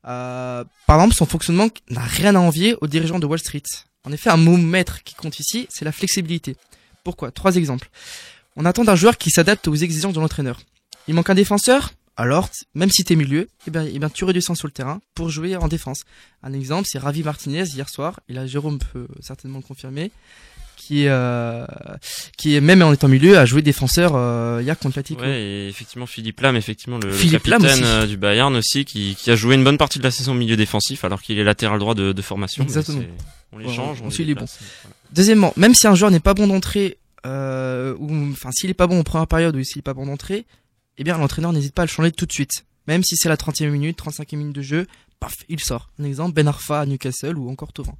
euh, par exemple, son fonctionnement n'a rien à envier aux dirigeants de Wall Street. En effet, un mot maître qui compte ici, c'est la flexibilité. Pourquoi? Trois exemples. On attend d'un joueur qui s'adapte aux exigences de l'entraîneur. Il manque un défenseur, alors même si t'es milieu, eh bien, eh bien tu redescends sur le terrain pour jouer en défense. Un exemple, c'est Ravi Martinez hier soir, et là Jérôme peut certainement le confirmer, qui est, euh, qui est même en étant milieu a joué défenseur euh, hier contre l'Atlético. Ouais, et effectivement Philippe Lam, effectivement le, le Philippe Lam capitaine aussi. euh, du Bayern aussi, qui, qui a joué une bonne partie de la saison au milieu défensif, alors qu'il est latéral droit de, de formation. Exactement. On les Ouais, change, on, on les suit les déplace, voilà. Deuxièmement, même si un joueur n'est pas bon d'entrée, euh, ou enfin s'il est pas bon en première période ou s'il est pas bon d'entrée, eh bien l'entraîneur n'hésite pas à le changer tout de suite. Même si c'est la 30e minute, 35e minute de jeu, paf, il sort. Un exemple, Ben Arfa à Newcastle ou encore Thauvin.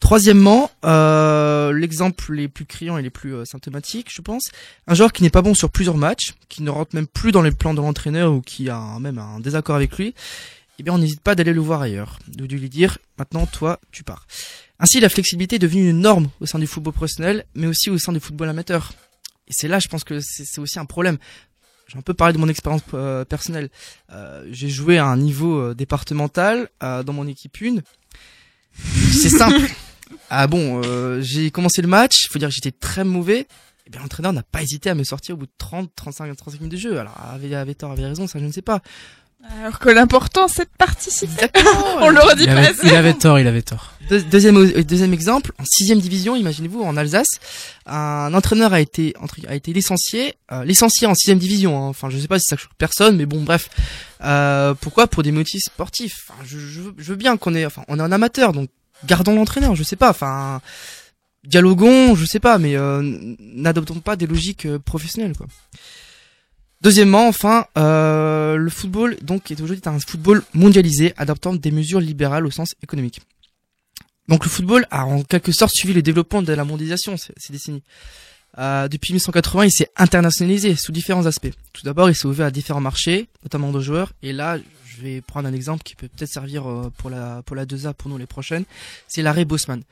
Troisièmement, euh, l'exemple les plus criants et les plus euh, symptomatiques, je pense, un joueur qui n'est pas bon sur plusieurs matchs, qui ne rentre même plus dans les plans de l'entraîneur ou qui a même un désaccord avec lui, eh bien on n'hésite pas d'aller le voir ailleurs, de lui dire maintenant toi tu pars. Ainsi la flexibilité est devenue une norme au sein du football professionnel, mais aussi au sein du football amateur. Et c'est là je pense que c'est aussi un problème. J'ai un peu parlé de mon expérience euh, personnelle. Euh, J'ai joué à un niveau euh, départemental euh, dans mon équipe 1. C'est simple. Ah bon, euh, j'ai commencé le match, il faut dire que j'étais très mauvais. Et bien l'entraîneur n'a pas hésité à me sortir au bout de 30, 35, 35 minutes de jeu. Alors avait, avait tort, avait raison, ça je ne sais pas. Alors que l'important c'est de participer. On leur dit Il pas assez. il avait tort, il avait tort. Deux- deuxième, euh, deuxième exemple, en sixième division, imaginez-vous, en Alsace, un entraîneur a été entre- a été licencié, euh, licencié en sixième division. hein. Enfin, je sais pas si ça choque personne, mais bon, bref. Euh, pourquoi? Pour des motifs sportifs. Enfin, je, je, veux- je veux bien qu'on est, enfin, on est un amateur, donc gardons l'entraîneur. Je sais pas. Enfin, dialoguons, je sais pas, mais euh, n'adoptons pas des logiques euh, professionnelles, quoi. Deuxièmement, enfin, euh, le football donc est aujourd'hui un football mondialisé, adoptant des mesures libérales au sens économique. Donc le football a en quelque sorte suivi le développement de la mondialisation ces, décennies. Euh, depuis 1980, il s'est internationalisé sous différents aspects. Tout d'abord, il s'est ouvert à différents marchés, notamment de joueurs. Et là, je vais prendre un exemple qui peut peut-être servir euh, pour la pour la 2A pour nous les prochaines. C'est l'arrêt Bosman.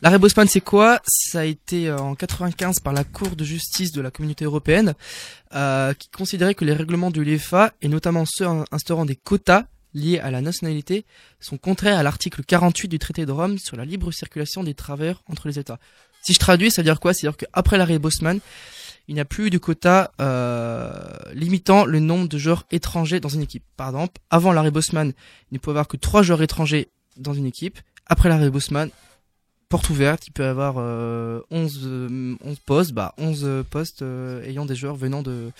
L'arrêt Bosman, c'est quoi? Ça a été euh, en 95 par la Cour de justice de la Communauté européenne, euh, qui considérait que les règlements de l'UEFA, et notamment ceux instaurant des quotas liés à la nationalité, sont contraires à l'article 48 du traité de Rome sur la libre circulation des travailleurs entre les États. Si je traduis, ça veut dire quoi? C'est-à-dire qu'après l'arrêt Bosman, il n'y a plus de quota euh, limitant le nombre de joueurs étrangers dans une équipe. Par exemple, avant l'arrêt Bosman, il ne pouvait y avoir que trois joueurs étrangers dans une équipe. Après l'arrêt Bosman, porte ouverte, il peut y avoir euh, 11, euh, 11 postes, bah 11 euh, postes euh, ayant des joueurs venant de,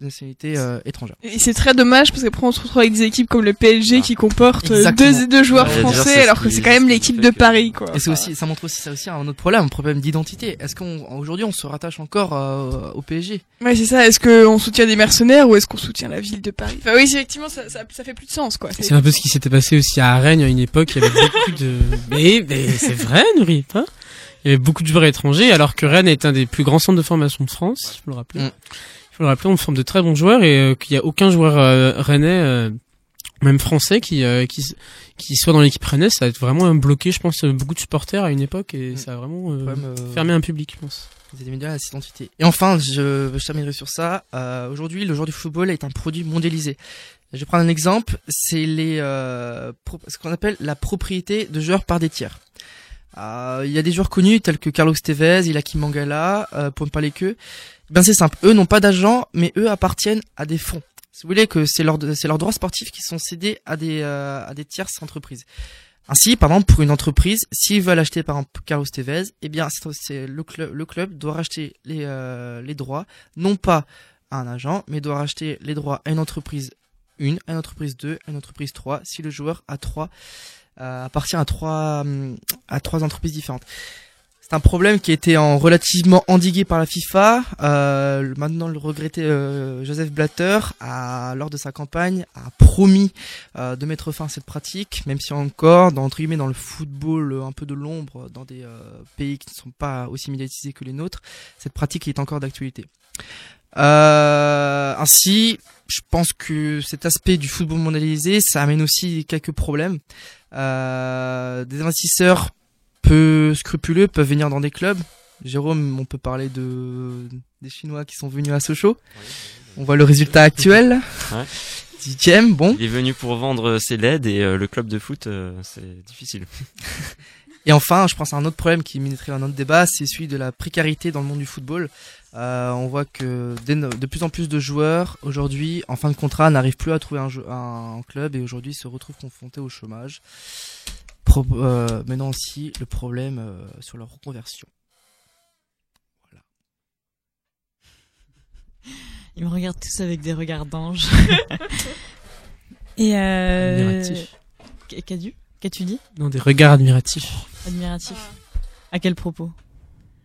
de nationalité euh, étrangère. Et c'est très dommage parce qu'après on se retrouve avec des équipes comme le PSG Ah. qui comportent Exactement. deux, deux joueurs Ouais, français alors que c'est quand même l'équipe de Paris quoi. Et c'est aussi, ça montre aussi, ça aussi un autre problème, un problème d'identité. Est-ce qu'on, aujourd'hui, on se rattache encore euh, au PSG Ouais c'est ça, est-ce qu'on soutient des mercenaires ou est-ce qu'on soutient la ville de Paris? Enfin oui effectivement ça, ça, ça fait plus de sens quoi. C'est un peu ce qui s'était passé aussi à Rennes à une époque. Il y avait beaucoup de. Mais, mais c'est vrai, Nourri, pas Il y avait beaucoup de joueurs étrangers, alors que Rennes est un des plus grands centres de formation de France. Il faut le rappeler. Mm. Faut le rappeler, on forme de très bons joueurs et euh, qu'il y a aucun joueur euh, rennais euh, même français qui euh, qui qui soit dans l'équipe rennaise, ça a vraiment bloqué, je pense, beaucoup de supporters à une époque et Mm. ça a vraiment euh, Problème, euh, fermé un public, je pense. Avez mis à cette identité. Et enfin, je, je terminerai sur ça. Euh, Aujourd'hui, le joueur du football est un produit mondialisé. Je vais prendre un exemple. C'est les euh, pro- ce qu'on appelle la propriété de joueurs par des tiers. Euh, Il y a des joueurs connus tels que Carlos Tevez, Ilaki Mangala, euh, pour ne parler que. Ben c'est simple. Eux n'ont pas d'argent, mais eux appartiennent à des fonds. Si vous voulez que c'est leurs c'est leurs droits sportifs qui sont cédés à des euh, à des tierces entreprises. Ainsi, par exemple, pour une entreprise, s'ils veulent acheter par exemple Carlos Tevez, eh bien, c'est- c'est le club, le club doit racheter les, euh, les droits, non pas à un agent, mais doit racheter les droits à une entreprise 1, à une entreprise 2, à une entreprise 3, si le joueur a trois, euh, appartient à trois, hum, à trois entreprises différentes. C'est un problème qui a été en relativement endigué par la FIFA. Euh, maintenant, le regretté euh, Joseph Blatter, a, lors de sa campagne, a promis euh, de mettre fin à cette pratique, même si encore, dans, entre guillemets, dans le football euh, un peu de l'ombre, dans des euh, pays qui ne sont pas aussi médiatisés que les nôtres, cette pratique est encore d'actualité. Euh, ainsi, je pense que cet aspect du football mondialisé, ça amène aussi quelques problèmes. Des investisseurs peu scrupuleux peuvent venir dans des clubs. Jérôme, on peut parler de des Chinois qui sont venus à Sochaux. On voit le résultat actuel. Ouais. Dixième, bon. Il est venu pour vendre ses LED et euh, le club de foot, euh, c'est difficile. Et enfin, je pense à un autre problème qui mériterait un autre débat, c'est celui de la précarité dans le monde du football. Euh, on voit que de plus en plus de joueurs aujourd'hui, en fin de contrat, n'arrivent plus à trouver un, jeu- un club et aujourd'hui se retrouvent confrontés au chômage. Pro euh, maintenant aussi le problème euh, sur leur reconversion. Ils me regardent tous avec des regards d'ange. Et euh... Qu- Qu'as-tu Qu'as-tu dit? Non, des regards admiratifs. Admiratif. À quel propos?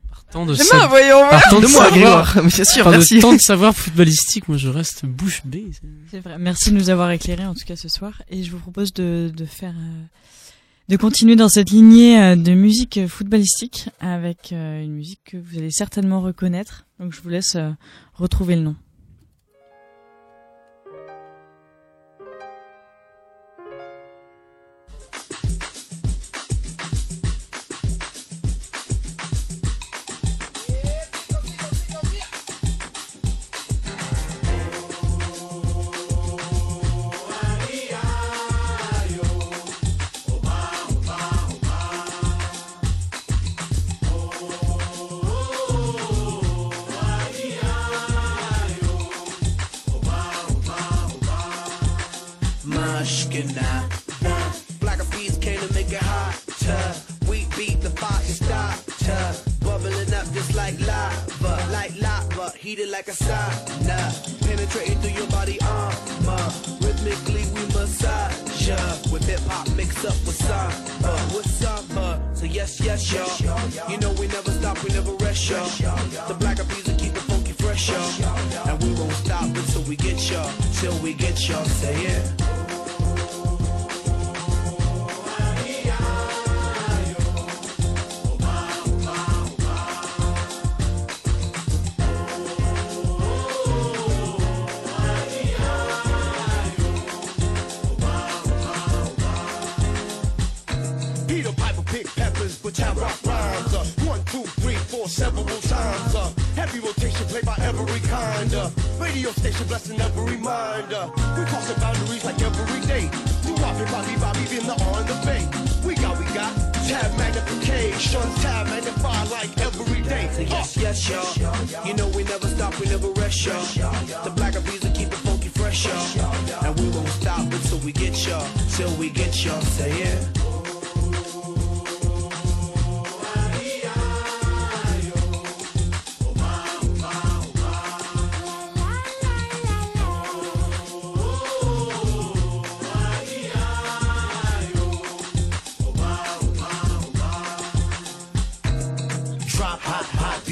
Partant de, sa- voyons. voilà. partant de De moi, savoir, Grégoire. Mais bien sûr, partant de merci. tant de savoir footballistique, moi je reste bouche bée. C'est vrai. Merci de nous avoir éclairés en tout cas ce soir. Et je vous propose de, de faire, euh, de continuer dans cette lignée euh, de musique footballistique avec euh, une musique que vous allez certainement reconnaître. Donc je vous laisse euh, retrouver le nom.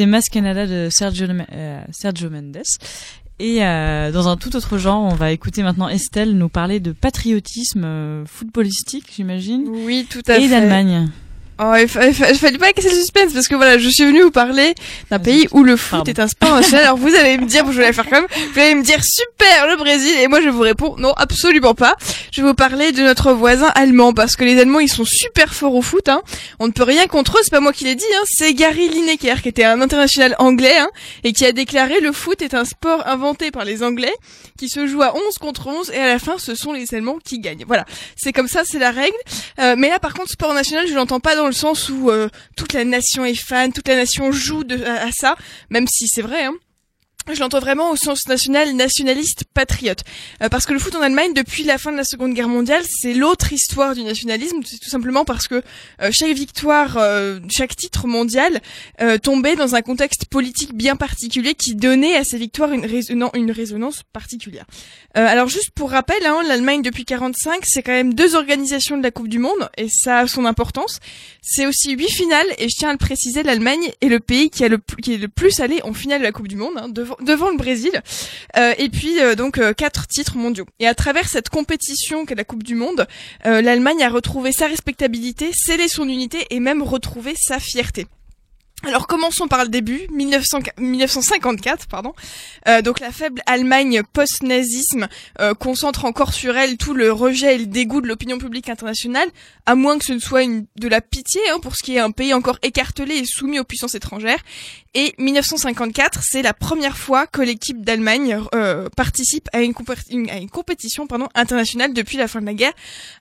C'était Mas Canada de Sergio, euh, Sergio Mendes. Et euh, dans un tout autre genre, on va écouter maintenant Estelle nous parler de patriotisme euh, footballistique, j'imagine. Oui, tout à Et fait. d'Allemagne. Oh, il, fa- il fa- il fallait pas casser le suspense parce que voilà, je suis venue vous parler d'un pays où le foot Pardon. est un sport national. Alors vous allez me dire, je vais la faire comme, vous allez me dire super le Brésil et moi je vous réponds non absolument pas. Je vais vous parler de notre voisin allemand parce que les Allemands ils sont super forts au foot. Hein. On ne peut rien contre eux, c'est pas moi qui l'ai dit. Hein. C'est Gary Lineker qui était un international anglais hein, et qui a déclaré le foot est un sport inventé par les Anglais qui se joue à 11 contre 11 et à la fin ce sont les Allemands qui gagnent. Voilà, c'est comme ça, c'est la règle. Euh, mais là, par contre, sport national, je l'entends pas dans le sens où euh, toute la nation est fan, toute la nation joue de, à, à ça, même si c'est vrai. Hein. Je l'entends vraiment au sens national, nationaliste, patriote. Euh, parce que le foot en Allemagne, depuis la fin de la Seconde Guerre mondiale, c'est l'autre histoire du nationalisme. C'est tout simplement parce que euh, chaque victoire, euh, chaque titre mondial euh, tombait dans un contexte politique bien particulier qui donnait à ces victoires une, résonance, une résonance particulière. Euh, alors juste pour rappel, hein, l'Allemagne depuis 45, c'est quand même deux organisations de la Coupe du Monde et ça a son importance. C'est aussi huit finales et je tiens à le préciser, l'Allemagne est le pays qui a le qui est le plus allé en finale de la Coupe du Monde, hein, devant, devant le Brésil. Euh, et puis euh, donc euh, quatre titres mondiaux. Et à travers cette compétition qu'est la Coupe du Monde, euh, l'Allemagne a retrouvé sa respectabilité, scellé son unité et même retrouvé sa fierté. Alors commençons par le début, 1900 1954, pardon. Euh, donc la faible Allemagne post-nazisme euh, concentre encore sur elle tout le rejet et le dégoût de l'opinion publique internationale, à moins que ce ne soit une, de la pitié hein, pour ce qui est un pays encore écartelé et soumis aux puissances étrangères. Et 1954, c'est la première fois que l'équipe d'Allemagne euh, participe à une, compétition pardon, internationale depuis la fin de la guerre.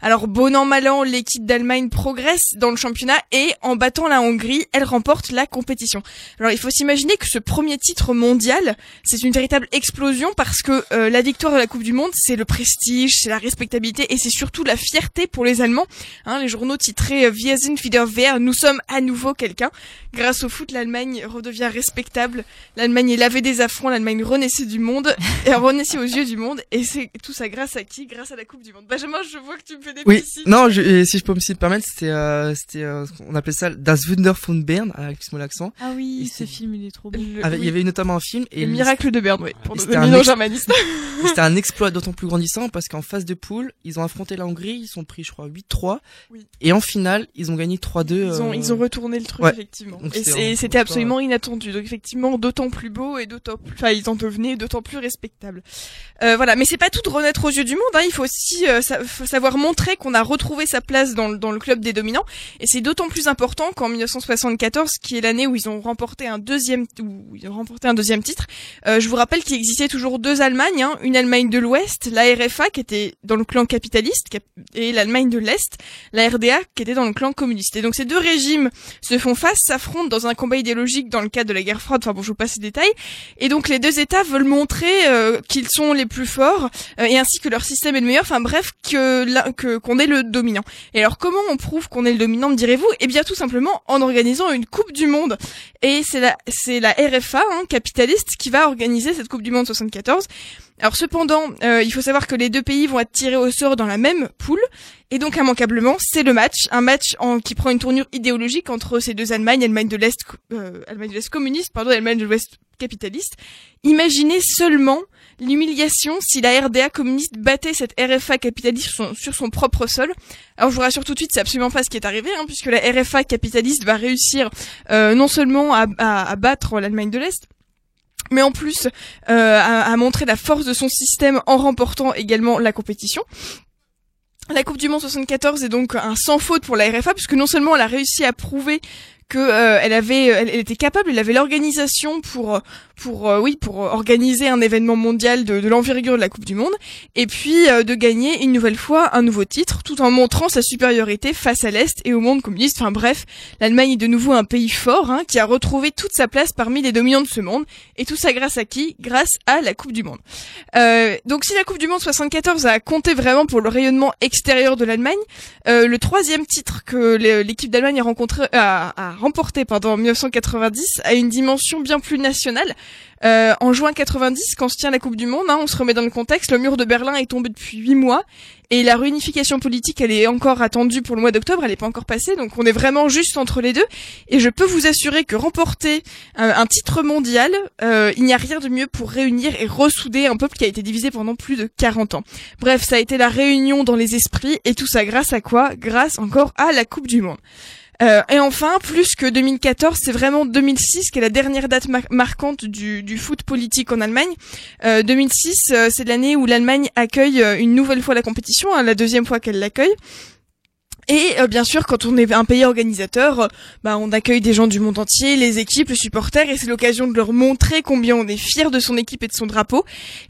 Alors bon an mal an, l'équipe d'Allemagne progresse dans le championnat et en battant la Hongrie, elle remporte la compétition. Alors il faut s'imaginer que ce premier titre mondial, c'est une véritable explosion parce que euh, la victoire de la Coupe du Monde, c'est le prestige, c'est la respectabilité et c'est surtout la fierté pour les Allemands. Hein, les journaux titraient euh, Wir sind wieder wer, nous sommes à nouveau quelqu'un. Grâce au foot, l'Allemagne redevient respectable. L'Allemagne est lavée des affronts, l'Allemagne renaissait du monde, et renaissait aux yeux du monde. Et c'est tout ça grâce à qui? Grâce à la Coupe du Monde. Benjamin, je vois que tu me fais des Oui, petits non, je, et si je peux me permettre, c'était, euh, c'était, euh, on appelait ça Das Wunder von Bern, avec mon accent. Ah oui, Et ce film, il est trop beau. Le- Avec- Il y avait notamment un film et le miracle de Berne, oui, pour Et donner c'était un ex- C'était un exploit d'autant plus grandissant parce qu'en phase de poule, ils ont affronté la Hongrie, ils sont pris, je crois, 8-3. Oui. Et en finale, ils ont gagné 3-2. Ils ont, euh, ils ont retourné le truc, ouais. effectivement. Donc Et c'était absolument inattendu. Donc effectivement, d'autant plus beau et d'autant plus, enfin, ils en devenaient d'autant plus respectables. Euh, voilà. Mais c'est pas tout de renaître aux yeux du monde, hein. Il faut aussi euh, sa- faut savoir montrer qu'on a retrouvé sa place dans, dans le club des dominants. Et c'est d'autant plus important qu'en 1974, qui est l'année où ils ont remporté un deuxième, où ils ont remporté un deuxième titre. euh, je vous rappelle qu'il existait toujours deux Allemagnes, hein. Une Allemagne de l'Ouest, la RFA, qui était dans le clan capitaliste, cap- et l'Allemagne de l'Est, la RDA, qui était dans le clan communiste. Et donc ces deux régimes se font face, s'affrontent dans un combat idéologique dans le de la guerre froide. Enfin bon, je vous passe les détails. Et donc les deux États veulent montrer euh, qu'ils sont les plus forts euh, et ainsi que leur système est le meilleur. Enfin bref, que que qu'on est le dominant. Et alors comment on prouve qu'on est le dominant, me direz-vous? Eh bien tout simplement en organisant une Coupe du Monde. Et c'est la c'est la RFA hein, capitaliste qui va organiser cette Coupe du Monde 74. Alors cependant, euh, il faut savoir que les deux pays vont être tirés au sort dans la même poule, et donc immanquablement, c'est le match, un match en, qui prend une tournure idéologique entre ces deux Allemagnes, Allemagne de l'Est, euh, Allemagne de l'Est communiste, pardon, Allemagne de l'Ouest capitaliste. Imaginez seulement l'humiliation si la RDA communiste battait cette RFA capitaliste sur son, sur son propre sol. Alors je vous rassure tout de suite, c'est absolument pas ce qui est arrivé, hein, puisque la RFA capitaliste va réussir euh, non seulement à, à- à battre l'Allemagne de l'Est, mais en plus euh, à, à montrer la force de son système en remportant également la compétition. La Coupe du Monde 74 est donc un sans faute pour la RFA puisque non seulement elle a réussi à prouver que euh, elle avait, elle, elle était capable, elle avait l'organisation pour, euh, pour, euh, oui, pour euh, organiser un événement mondial de, de l'envergure de la Coupe du Monde, et puis euh, de gagner une nouvelle fois un nouveau titre, tout en montrant sa supériorité face à l'Est et au monde communiste. Enfin bref, l'Allemagne est de nouveau un pays fort, hein, qui a retrouvé toute sa place parmi les dominants de ce monde, et tout ça grâce à qui? Grâce à la Coupe du Monde. Euh, donc si la Coupe du Monde 74 a compté vraiment pour le rayonnement extérieur de l'Allemagne, euh, le troisième titre que l'é- l'équipe d'Allemagne a, rencontré, a remporté pardon, en 1990 a une dimension bien plus nationale. Euh, en juin 90, quand se tient la Coupe du Monde, hein, on se remet dans le contexte, le mur de Berlin est tombé depuis huit mois et la réunification politique, elle est encore attendue pour le mois d'octobre, elle n'est pas encore passée, donc on est vraiment juste entre les deux. Et je peux vous assurer que remporter euh, un titre mondial, euh, il n'y a rien de mieux pour réunir et ressouder un peuple qui a été divisé pendant plus de 40 ans. Bref, ça a été la réunion dans les esprits et tout ça grâce à quoi? Grâce encore à la Coupe du Monde. Euh, et enfin, plus que 2014, c'est vraiment 2006 qui est la dernière date mar- marquante du, foot politique en Allemagne. Euh, 2006, euh, c'est l'année où l'Allemagne accueille euh, une nouvelle fois la compétition, hein, la deuxième fois qu'elle l'accueille. Et euh, bien sûr, quand on est un pays organisateur, euh, bah, on accueille des gens du monde entier, les équipes, les supporters, et c'est l'occasion de leur montrer combien on est fier de son équipe et de son drapeau.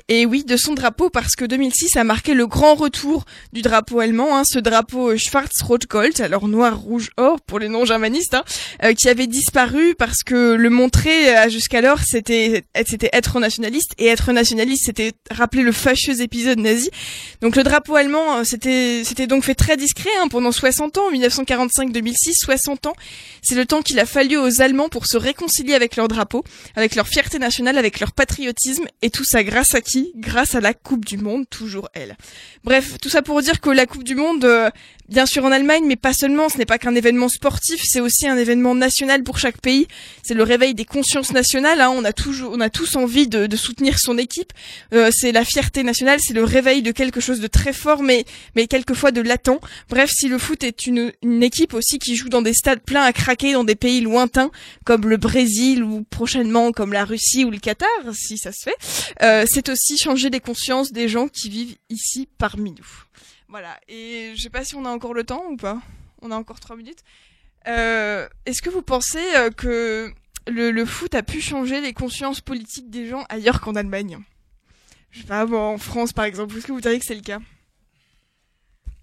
Et oui, de son drapeau, parce que 2006 a marqué le grand retour du drapeau allemand, hein, ce drapeau euh, Schwarz-Rot-Gold, alors noir, rouge, or pour les non-germanistes, hein, euh, qui avait disparu parce que le montrer euh, jusqu'alors, c'était c'était être nationaliste, et être nationaliste, c'était rappeler le fâcheux épisode nazi. Donc le drapeau allemand, c'était c'était donc fait très discret hein, pendant 60 ans, 1945-2006, 60 ans. C'est le temps qu'il a fallu aux Allemands pour se réconcilier avec leur drapeau, avec leur fierté nationale, avec leur patriotisme, et tout ça grâce à qui? Grâce à la Coupe du Monde, toujours elle. Bref, tout ça pour dire que la Coupe du Monde, euh, bien sûr en Allemagne, mais pas seulement, ce n'est pas qu'un événement sportif, c'est aussi un événement national pour chaque pays. C'est le réveil des consciences nationales. Hein. On a toujours, on a tous envie de, de soutenir son équipe. Euh, c'est la fierté nationale, c'est le réveil de quelque chose de très fort, mais mais quelquefois de latent. Bref, si le foot est une, une équipe aussi qui joue dans des stades pleins à craquer dans des pays lointains comme le Brésil ou prochainement comme la Russie ou le Qatar, si ça se fait, euh, c'est aussi changer les consciences des gens qui vivent ici parmi nous. Voilà. Et je sais pas si on a encore le temps ou pas. On a encore trois minutes. Euh, Est-ce que vous pensez euh, que le, foot a pu changer les consciences politiques des gens ailleurs qu'en Allemagne? Je sais pas, en France par exemple. Est-ce que vous diriez que c'est le cas?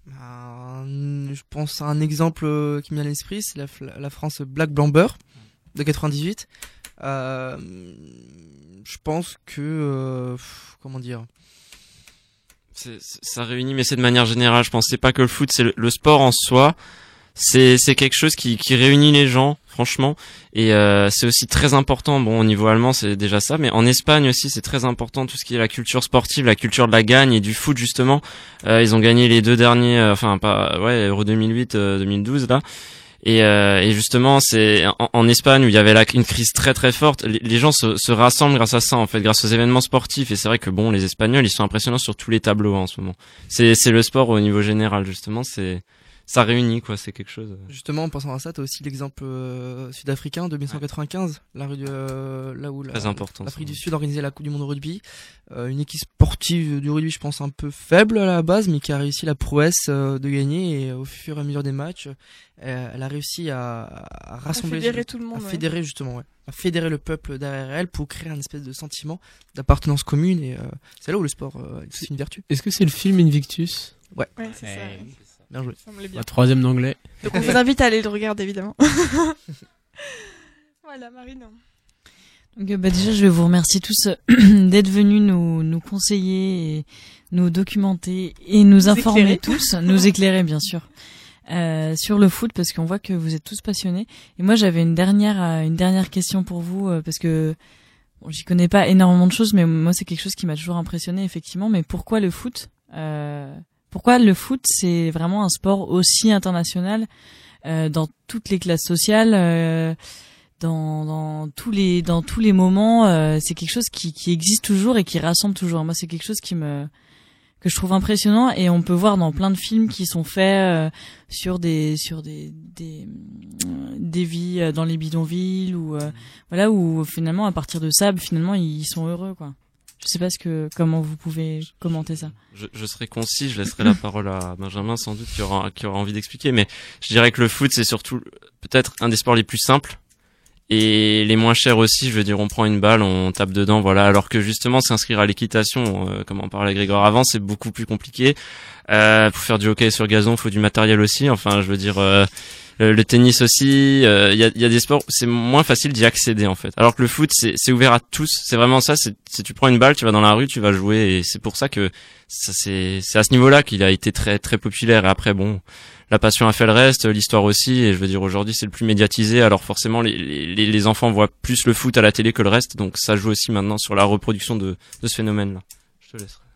Ben, je pense à un exemple euh, qui me vient à l'esprit, c'est la, France Black Blamber de 98. Euh, je pense que euh, comment dire? Ça réunit, mais c'est de manière générale. Je pense c'est pas que le foot, c'est le, sport en soi. C'est c'est quelque chose qui qui réunit les gens, franchement. Et euh, c'est aussi très important. Bon, au niveau allemand, c'est déjà ça, mais en Espagne aussi, c'est très important tout ce qui est la culture sportive, la culture de la gagne et du foot justement. Euh, ils ont gagné les deux derniers, euh, enfin pas ouais Euro 2008, euh, 2012 là. Et, euh, et justement, c'est en, Espagne où il y avait là une crise très très forte. Les, les gens se, se rassemblent grâce à ça, en fait, grâce aux événements sportifs. Et c'est vrai que bon, les Espagnols, ils sont impressionnants sur tous les tableaux en ce moment. C'est c'est le sport au niveau général justement. C'est ça réunit quoi. C'est quelque chose. Justement, en pensant à ça, t'as aussi l'exemple euh, sud-africain de 1995, la rue de, euh, là où l'Afrique du Sud organisait la Coupe du Monde de rugby. Euh, une équipe sportive du rugby, je pense, un peu faible à la base, mais qui a réussi la prouesse euh, de gagner. Et au fur et à mesure des matchs, euh, elle a réussi à, à rassembler, fédérer tout le monde, à ouais. fédérer justement, ouais, à fédérer le peuple derrière elle pour créer un espèce de sentiment d'appartenance commune. Et euh, c'est là où le sport, euh, c'est une vertu. Est-ce que c'est le film Invictus? Ouais. Ouais, c'est ça. Bien joué. La troisième d'anglais. Donc on vous invite à aller le regarder évidemment. voilà, Marine. Donc, euh, bah, déjà, je vais vous remercier tous euh, d'être venus nous, nous conseiller, et nous documenter et nous informer éclairer. tous, nous éclairer bien sûr, euh, sur le foot parce qu'on voit que vous êtes tous passionnés. Et moi, j'avais une dernière, une dernière question pour vous euh, parce que bon, j'y connais pas énormément de choses, mais moi, c'est quelque chose qui m'a toujours impressionné effectivement. Mais pourquoi le foot euh, Pourquoi le foot c'est vraiment un sport aussi international euh, dans toutes les classes sociales euh, dans, dans tous les dans tous les moments euh, c'est quelque chose qui, qui existe toujours et qui rassemble toujours. Moi c'est quelque chose qui me que je trouve impressionnant et on peut voir dans plein de films qui sont faits euh, sur des sur des des, euh, des vies euh, dans les bidonvilles ou voilà où finalement à partir de ça finalement ils sont heureux quoi Je sais pas ce que comment vous pouvez commenter ça. Je, serai concis, je laisserai la parole à Benjamin sans doute qui aura, qui aura envie d'expliquer, mais je dirais que le foot c'est surtout peut-être un des sports les plus simples et les moins chers aussi. Je veux dire, on prend une balle, on tape dedans, voilà. Alors que justement, s'inscrire à l'équitation, euh, comme en parlait Grégoire avant, c'est beaucoup plus compliqué. Euh, pour faire du hockey sur gazon, faut du matériel aussi. Enfin, je veux dire. euh, le tennis aussi, euh, il y, a, y a des sports c'est moins facile d'y accéder en fait. Alors que le foot, c'est ouvert à tous. C'est vraiment ça. Si tu prends une balle, tu vas dans la rue, tu vas jouer, et c'est pour ça que c'est à ce niveau-là qu'il a été très très populaire. Et après, bon, la passion a fait le reste, l'histoire aussi. Et je veux dire, aujourd'hui, c'est le plus médiatisé. Alors forcément, les, enfants voient plus le foot à la télé que le reste, donc ça joue aussi maintenant sur la reproduction de de ce phénomène-là. Je te laisserai.